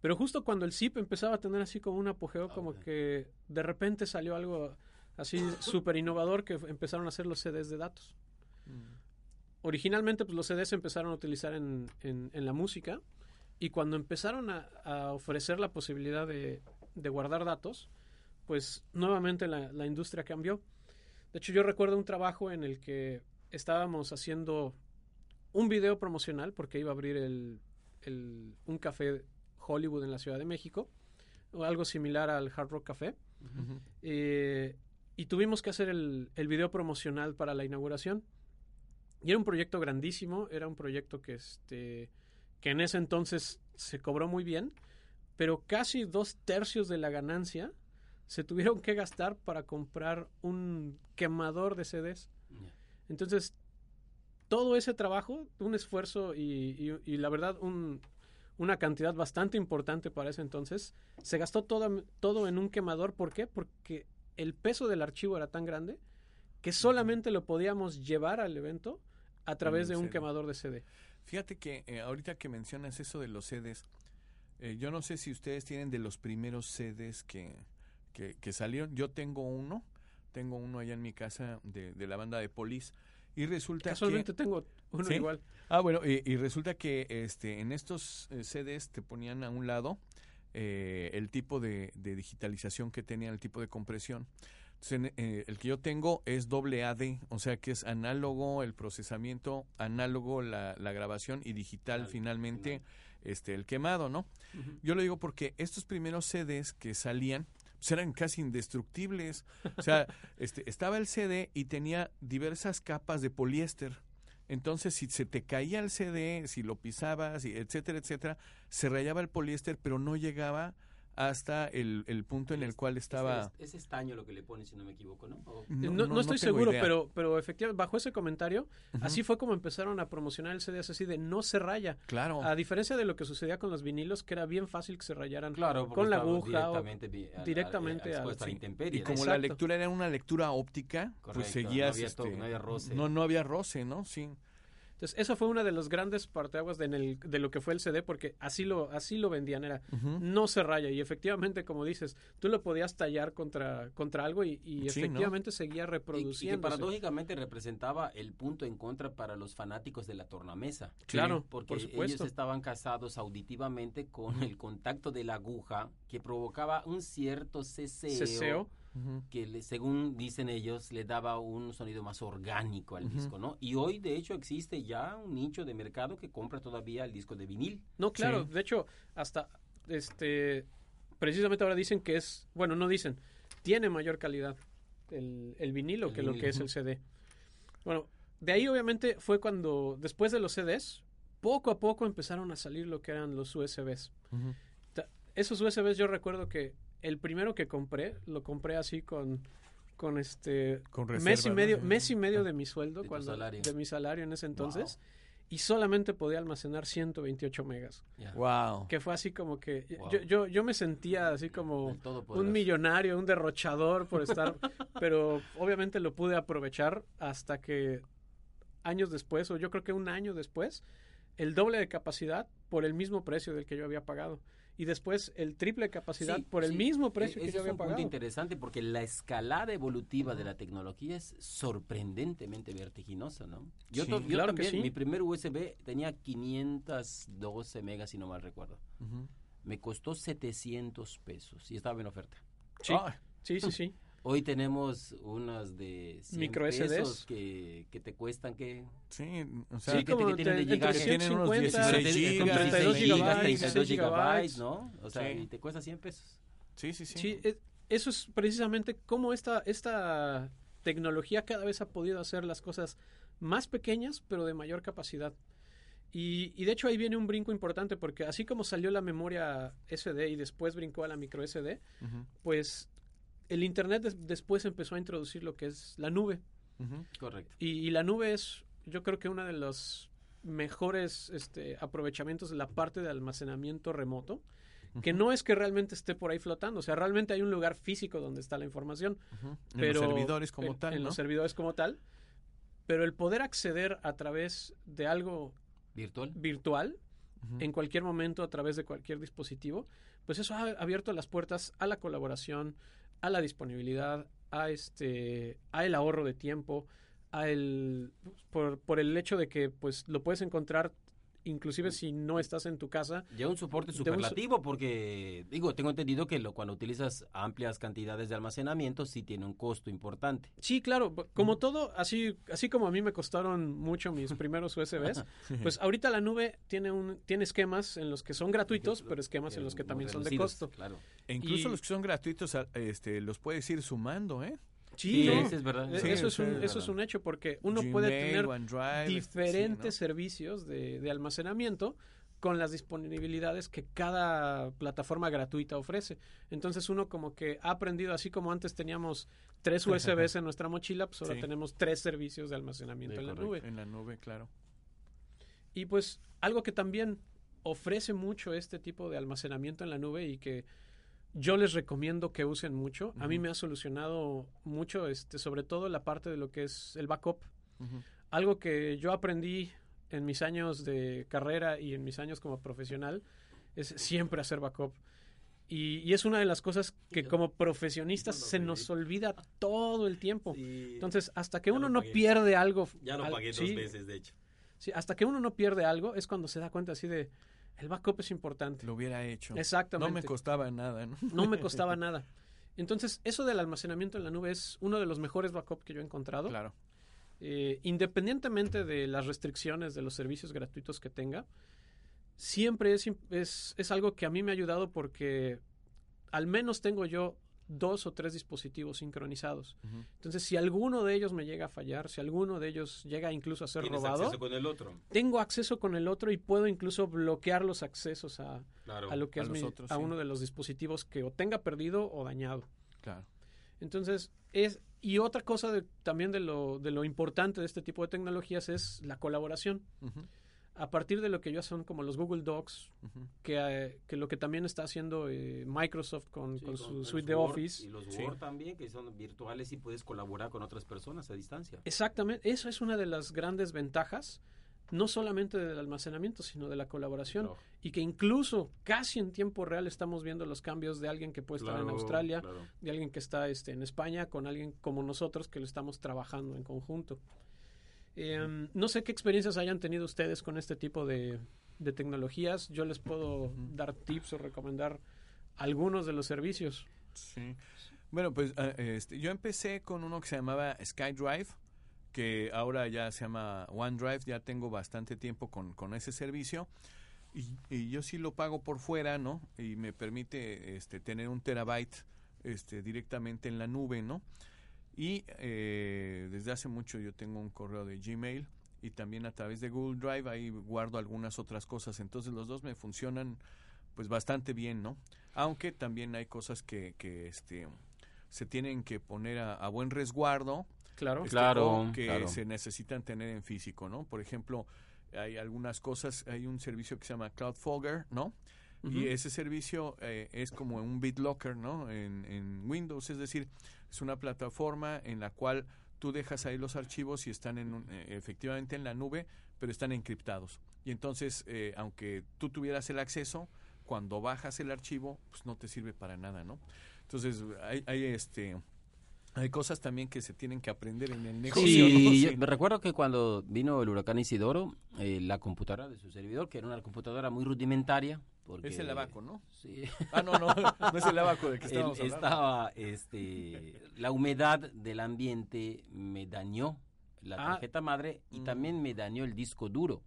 Pero justo cuando el zip empezaba a tener así como un apogeo, como que de repente salió algo así súper innovador que empezaron a hacer los CDs de datos. Originalmente pues, los CDs se empezaron a utilizar en, en- en la música y cuando empezaron a, a ofrecer la posibilidad de, de guardar datos, pues nuevamente la, la industria cambió. De hecho, yo recuerdo un trabajo en el que estábamos haciendo un video promocional porque iba a abrir el, el- un café Hollywood en la Ciudad de México, o algo similar al Hard Rock Café. Eh, y tuvimos que hacer el, el video promocional para la inauguración. Y era un proyecto grandísimo, era un proyecto que, este, que en ese entonces se cobró muy bien, pero casi dos tercios de la ganancia se tuvieron que gastar para comprar un quemador de CDs. Entonces, todo ese trabajo, un esfuerzo y, y- y la verdad un- una cantidad bastante importante para ese entonces, se gastó todo, todo en un quemador. ¿Por qué? Porque el peso del archivo era tan grande que solamente lo podíamos llevar al evento a través de un quemador de CD. Fíjate que eh, ahorita que mencionas eso de los CDs, eh, yo no sé si ustedes tienen de los primeros CDs que, que, que salieron. Yo tengo uno, tengo uno allá en mi casa de, de la banda de Police. Y resulta Casualmente que... tengo uno ¿Sí? igual. Ah, bueno, y, y resulta que este, en estos eh, CDs te ponían a un lado eh, el tipo de, de digitalización que tenían, el tipo de compresión. Entonces, eh, el que yo tengo es doble AD, o sea que es análogo el procesamiento, análogo la, la grabación y digital finalmente este el quemado, ¿no? Yo lo digo porque estos primeros CDs que salían pues eran casi indestructibles. O sea, este, estaba el CD y tenía diversas capas de poliéster. Entonces, si se te caía el CD, si lo pisabas, etcétera, etcétera, se rayaba el poliéster, pero no llegaba hasta el, el punto en el cual estaba... Es, es estaño lo que le pone, si no me equivoco, ¿no? O- No, No- no no- estoy seguro, idea. pero, pero efectivamente, bajo ese comentario, así fue como empezaron a promocionar el CD así de no se raya. Claro. A diferencia de lo que sucedía con los vinilos, que era bien fácil que se rayaran Claro, con la aguja o directamente vi- a- a- directamente a- al- expuesta a la sí. intemperie, Y como la lectura era una lectura óptica, pues seguías... no había este, no había roce. No, no había roce, ¿no? Sí. Entonces, eso fue una de los grandes parteaguas de, en el- de lo que fue el CD, porque así lo, así lo vendían, era no se raya. Y efectivamente, como dices, tú lo podías tallar contra, contra algo y, y Sí, ¿no? efectivamente seguía Y- Y, que reproduciendo. paradójicamente representaba el punto en contra para los fanáticos de la tornamesa. Claro, porque por supuesto. ellos estaban casados auditivamente con el contacto de la aguja que provocaba un cierto ceseo, Ceseo. Que le- según dicen ellos le daba un sonido más orgánico al disco, ¿no? Y hoy de hecho existe ya un nicho de mercado que compra todavía el disco de vinil. No, claro, de hecho, hasta este precisamente ahora dicen que es, bueno, no dicen, tiene mayor calidad el, el vinilo El que lo que es el CD. Bueno, de ahí obviamente fue cuando, después de los CDs, poco a poco empezaron a salir lo que eran los USBs. Esos USBs yo recuerdo que el primero que compré, lo compré así con con este Con mes y medio mes y medio de mi sueldo De cuando salario. de mi salario en ese entonces y solamente podía almacenar 128 megas. Wow. Que fue así como que Wow. yo, yo, yo me sentía así como un millonario, un derrochador por estar, pero obviamente lo pude aprovechar hasta que años después, o yo creo que un año después, el doble de capacidad por el mismo precio del que yo había pagado. Y después el triple de capacidad Sí, por el sí. mismo precio E- que ese yo es había un punto pagado. interesante porque la escalada evolutiva de la tecnología es sorprendentemente vertiginosa, ¿no? Yo, Sí, to- yo claro que también, sí. mi primer USB tenía 512 megas, si no mal recuerdo. Ujú. Me costó 700 pesos y estaba en oferta. Sí, sí, sí, sí. Hoy tenemos unas de 100 Micro pesos que, que te cuestan que... Sí, o sea, Sí, que te- como que tienen de gigabytes. tienen unos 150, 16 con gigas, 32 16 gigabytes, 32 16 gigabytes, ¿no? O sea, Sí. y te cuesta 100 pesos. Sí, sí, sí. Sí, e- eso es precisamente cómo esta, esta tecnología cada vez ha podido hacer las cosas más pequeñas, pero de mayor capacidad. Y, y de hecho ahí viene un brinco importante, porque así como salió la memoria SD y después brincó a la micro SD, Ujú, pues el Internet des- después empezó a introducir lo que es la nube. Correcto. Y, y la nube es, yo creo que uno de los mejores este, aprovechamientos de la parte de almacenamiento remoto, que no es que realmente esté por ahí flotando, o sea, realmente hay un lugar físico donde está la información, Ujú. En pero los servidores como en- tal, en ¿no? los servidores como tal, pero el poder acceder a través de algo ¿Virtual? virtual en cualquier momento a través de cualquier dispositivo, pues eso ha abierto las puertas a la colaboración, a la disponibilidad, a este, a el ahorro de tiempo, a el por, por el hecho de que pues lo puedes encontrar inclusive si no estás en tu casa. Ya un soporte un superlativo porque, digo, tengo entendido que lo, cuando utilizas amplias cantidades de almacenamiento sí tiene un costo importante. Sí, claro, como todo, así, así como a mí me costaron mucho mis primeros USBs, pues ahorita la nube tiene un, tiene esquemas en los que son gratuitos, pero esquemas en los que también son de costo. Claro. E incluso Y- los que son gratuitos, este, los puedes ir sumando, ¿eh? Sí, Sí, no, ese es verdad. e- Sí, eso, es un, es eso es un hecho porque uno puede tener OneDrive, diferentes sí, ¿no? servicios de, de almacenamiento con las disponibilidades que cada plataforma gratuita ofrece. Entonces uno como que ha aprendido, así como antes teníamos tres USBs en nuestra mochila, pues ahora Sí. tenemos tres servicios de almacenamiento en la nube. En la nube, claro. Y pues algo que también ofrece mucho este tipo de almacenamiento en la nube y que yo les recomiendo que usen mucho. A mí me ha solucionado mucho, este, sobre todo la parte de lo que es el backup. Algo que yo aprendí en mis años de carrera y en mis años como profesional es siempre hacer backup. Y, y es una de las cosas que como profesionistas se nos olvida todo el tiempo. Entonces, hasta que uno no pierde algo... Ya lo al- pagué dos sí, veces, de hecho. Sí, hasta que uno no pierde algo es cuando se da cuenta así de el backup es importante. Lo hubiera hecho. Exactamente. No me costaba nada, ¿no? No me costaba nada. Entonces, eso del almacenamiento en la nube es uno de los mejores backup que yo he encontrado. Claro. Eh, independientemente de las restricciones de los servicios gratuitos que tenga, siempre es, es, es algo que a mí me ha ayudado porque al menos tengo yo dos o tres dispositivos sincronizados. Entonces, si alguno de ellos me llega a fallar, si alguno de ellos llega incluso a ser robado, acceso con el otro. tengo acceso con el otro y puedo incluso bloquear los accesos a, Claro, a lo que a es mi- otros, a sí. uno de los dispositivos que o tenga perdido o dañado. Claro. Entonces, es y otra cosa de- también de lo, de lo importante de este tipo de tecnologías es la colaboración. A partir de lo que ya son como los Google Docs, que, eh, que lo que también está haciendo eh, Microsoft con, Sí, con con- su con suite de Word Office. Y los Sí. Word también, que son virtuales y puedes colaborar con otras personas a distancia. Exactamente, eso es una de las grandes ventajas, no solamente del almacenamiento, sino de la colaboración. Claro. Y que incluso casi en tiempo real estamos viendo los cambios de alguien que puede estar en Australia, claro. de alguien que está este, en España, con alguien como nosotros que lo estamos trabajando en conjunto. Eh, no sé qué experiencias hayan tenido ustedes con este tipo de, de tecnologías. Yo les puedo dar tips o recomendar algunos de los servicios. Sí. Bueno, pues ah, este, yo empecé con uno que se llamaba SkyDrive, que ahora ya se llama OneDrive, ya tengo bastante tiempo con, con ese servicio. Y, y yo sí lo pago por fuera, ¿no? Y me permite este, tener un terabyte este, directamente en la nube, ¿no? Y eh, desde hace mucho yo tengo un correo de Gmail y también a través de Google Drive ahí guardo algunas otras cosas. Entonces los dos me funcionan pues bastante bien, ¿no? Aunque también hay cosas que, que este, se tienen que poner a, a buen resguardo. Claro. este, Claro, o que claro. se necesitan tener en físico, ¿no? Por ejemplo, hay algunas cosas, hay un servicio que se llama Cloudfogger, ¿no? Ujú. Y ese servicio eh, es como un BitLocker, ¿no? En, en Windows, es decir, es una plataforma en la cual tú dejas ahí los archivos y están en un- eh, efectivamente en la nube, pero están encriptados. Y entonces, eh, aunque tú tuvieras el acceso, cuando bajas el archivo, pues no te sirve para nada, ¿no? Entonces, hay, hay este... Hay cosas también que se tienen que aprender en el negocio. Sí, ¿no? Sí. me recuerdo que cuando vino el huracán Isidoro, eh, la computadora de su servidor, que era una computadora muy rudimentaria, porque Es el abaco, ¿no? Sí. Ah, no, no, no es el abaco del que estábamos hablando. estaba, este, la humedad del ambiente me dañó la Ah. tarjeta madre y Mm. también me dañó el disco duro.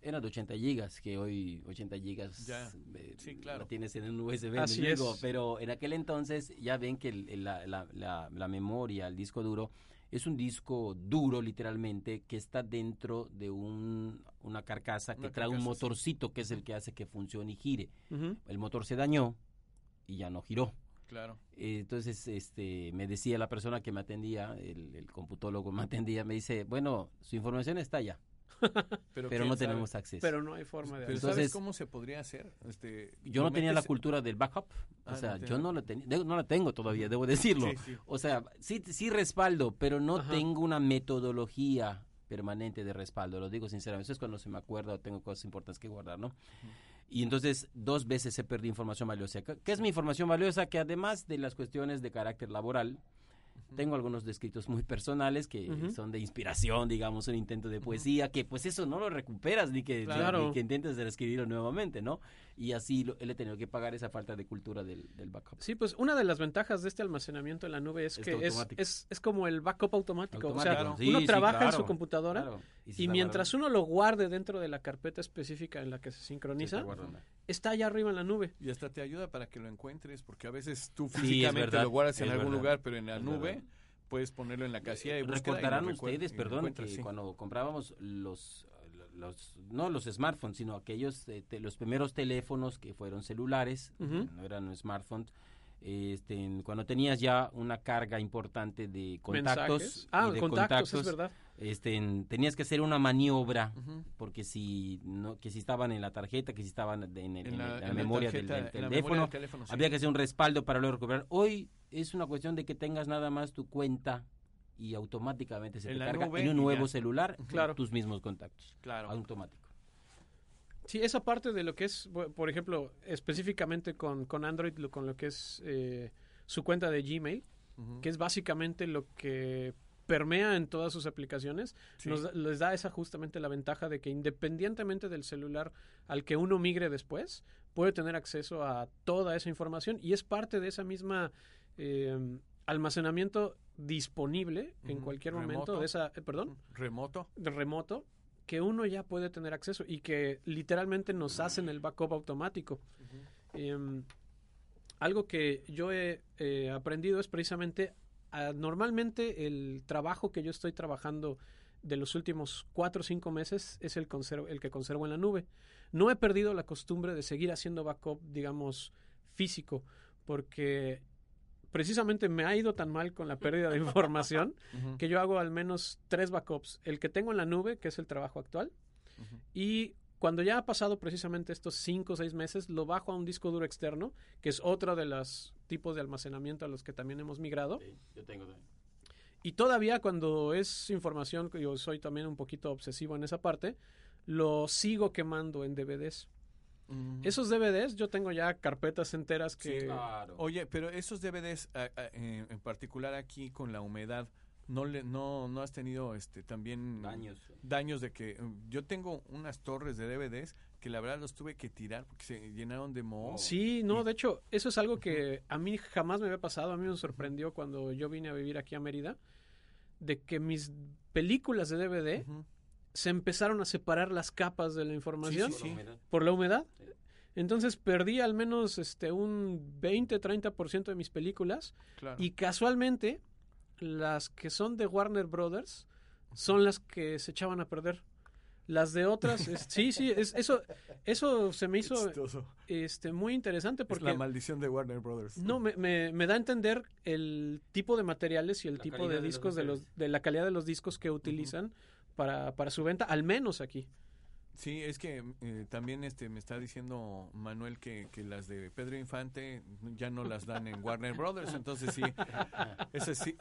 Era de 80 gigas, que hoy 80 gigas Ya. eh, Sí, claro. la tienes en un USB. ¿me Así es. Pero en aquel entonces ya ven que el- el- la, la- la- la memoria, el disco duro, es un disco duro literalmente que está dentro de un, una carcasa que Una trae un sí. motorcito que es el que hace que funcione y gire. El motor se dañó y ya no giró. Claro. Entonces, este, me decía la persona que me atendía, el, el computólogo me atendía, me dice, bueno, su información está allá, Pero, no sabe. tenemos acceso. Pero no hay forma de Pero hacerlo. ¿sabes cómo se podría hacer? Este, yo no tenía la cultura del backup, Ah, o sea, no yo no la tenía, de- no la tengo todavía, debo decirlo. Sí, sí. O sea, sí, sí respaldo, pero no Ajá. tengo una metodología permanente de respaldo, lo digo sinceramente, eso es cuando se me acuerda o tengo cosas importantes que guardar, ¿no? Y entonces dos veces he perdido información valiosa. ¿Qué qué es mi información valiosa? Que además de las cuestiones de carácter laboral, tengo algunos descritos muy personales que son de inspiración, digamos, un intento de poesía, que pues eso no lo recuperas ni que, ni- Claro. ni que intentes reescribirlo nuevamente, ¿no? Y así lo- él he tenido que pagar esa falta de cultura del, del backup. Sí, pues una de las ventajas de este almacenamiento en la nube es Es que es, automático. es, es como el backup automático. O sea, Automático. Sí, uno sí, trabaja en su computadora. Y mientras uno lo guarde dentro de la carpeta específica en la que se sincroniza. Está allá arriba en la nube. Y hasta te ayuda para que lo encuentres, porque a veces tú Sí, físicamente verdad, lo guardas en algún verdad, lugar, pero en la nube verdad. puedes ponerlo en la casilla de búsqueda. y lo Recordarán recuer- ustedes, y lo perdón, que sí. cuando comprábamos los los, no los smartphones, sino aquellos, eh, te- los primeros teléfonos que fueron celulares, no eran smartphones. Este, cuando tenías ya una carga importante de contactos, Mensajes. Ah, y de contactos, es verdad. Este, en- tenías que hacer una maniobra porque si no que si estaban en la tarjeta, que si estaban en, el- En en la- en memoria del, tarjeta- del en la memoria teléfono, del teléfono, sí. había que hacer un respaldo para luego recuperar. Hoy es una cuestión de que tengas nada más tu cuenta y automáticamente se En te carga nube en un nuevo ya. celular Claro. tus mismos contactos. Claro. Automático. Sí, esa parte de lo que es, por ejemplo, específicamente con, con Android, con lo que es eh, su cuenta de Gmail, que es básicamente lo que permea en todas sus aplicaciones, Sí. nos da- les da esa justamente la ventaja de que independientemente del celular al que uno migre después, puede tener acceso a toda esa información y es parte de esa misma eh, almacenamiento disponible en cualquier momento Remoto. de esa, eh, perdón, Remoto. de remoto que uno ya puede tener acceso y que literalmente nos hacen el backup automático. Em, algo que yo he eh, aprendido es precisamente, normalmente el trabajo que yo estoy trabajando de los últimos cuatro o cinco meses es el, conservo- el que conservo en la nube. No he perdido la costumbre de seguir haciendo backup, digamos, físico, porque precisamente me ha ido tan mal con la pérdida de información que yo hago al menos tres backups. El que tengo en la nube, que es el trabajo actual, y cuando ya ha pasado precisamente estos cinco o seis meses, lo bajo a un disco duro externo, que es otro de los tipos de almacenamiento a los que también hemos migrado. yo tengo Y todavía cuando es información, que yo soy también un poquito obsesivo en esa parte, lo sigo quemando en DVDs. Esos DVDs yo tengo ya carpetas enteras que... Oye, pero esos DVDs, en particular aquí con la humedad, no le, no, no has tenido este también Daños. daños de que mm, yo tengo unas torres de DVDs que la verdad los tuve que tirar porque se llenaron de moho. Sí, no, de hecho, eso es algo que a mí jamás me había pasado. A mí me sorprendió cuando yo vine a vivir aquí a Mérida, de que mis películas de DVD se empezaron a separar las capas de la información sí, sí. por la humedad. Entonces perdí al menos este un 20-30% de mis películas Claro. y casualmente las que son de Warner Brothers son las que se echaban a perder. Las de otras, es- sí, sí, es, eso, eso se me hizo este, muy interesante Es porque la maldición de Warner Brothers. no me, me, me da a entender el tipo de materiales y el tipo de de los discos de los de la calidad de los discos que utilizan para, para su venta, al menos aquí. Sí, es que eh, también este me está diciendo Manuel que, que las de Pedro Infante ya no las dan en Warner Brothers, entonces sí, esas sí,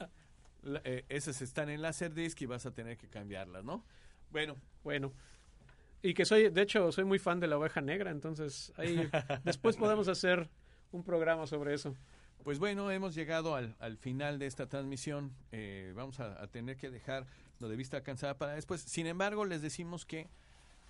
eh, esas están en Laserdisc y vas a tener que cambiarlas, ¿no? Bueno, Bueno. Y que soy, de hecho, soy muy fan de la oveja negra, entonces ahí después podemos hacer un programa sobre eso. Pues bueno, hemos llegado al, al final de esta transmisión. Eh, vamos a, a tener que dejar lo de vista cansada para después. Sin embargo, les decimos que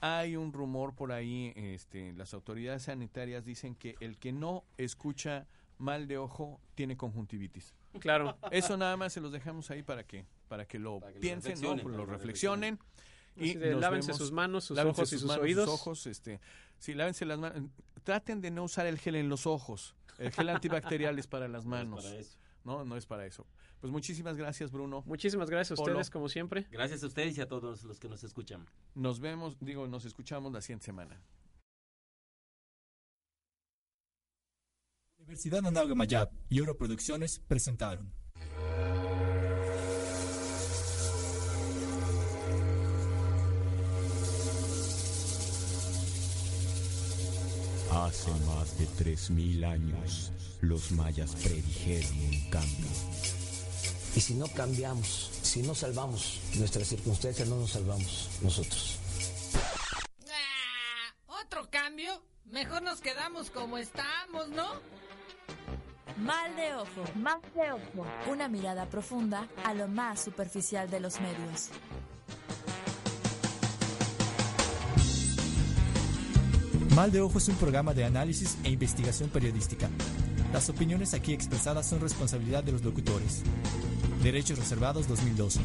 hay un rumor por ahí. Este, las autoridades sanitarias dicen que el que no escucha mal de ojo tiene conjuntivitis. Claro. Eso nada más se los dejamos ahí para que para que lo Para que lo piensen, lo reflexionen. Así de, lávense sus manos, sus lávense ojos y sus manos, oídos. ojos, este, sí, lávense las manos. Traten de no usar el gel en los ojos. El gel antibacterial es para las No es manos. para eso. No, no es para eso. Pues muchísimas gracias, Bruno. Muchísimas gracias a Polo. ustedes, como siempre. Gracias a ustedes y a todos los que nos escuchan. Nos vemos, digo, nos escuchamos la siguiente semana. Universidad Anáhuac Mayab y Europroducciones presentaron. Hace más de 3.000 años, los mayas predijeron un cambio. Y si no cambiamos, si no salvamos nuestras circunstancias, no nos salvamos nosotros. Ah, ¿Otro cambio? Mejor nos quedamos como estamos, ¿no? Mal de ojo. Mal de ojo. Una mirada profunda a lo más superficial de los medios. Mal de Ojo es un programa de análisis e investigación periodística. Las opiniones aquí expresadas son responsabilidad de los locutores. Derechos reservados 2012.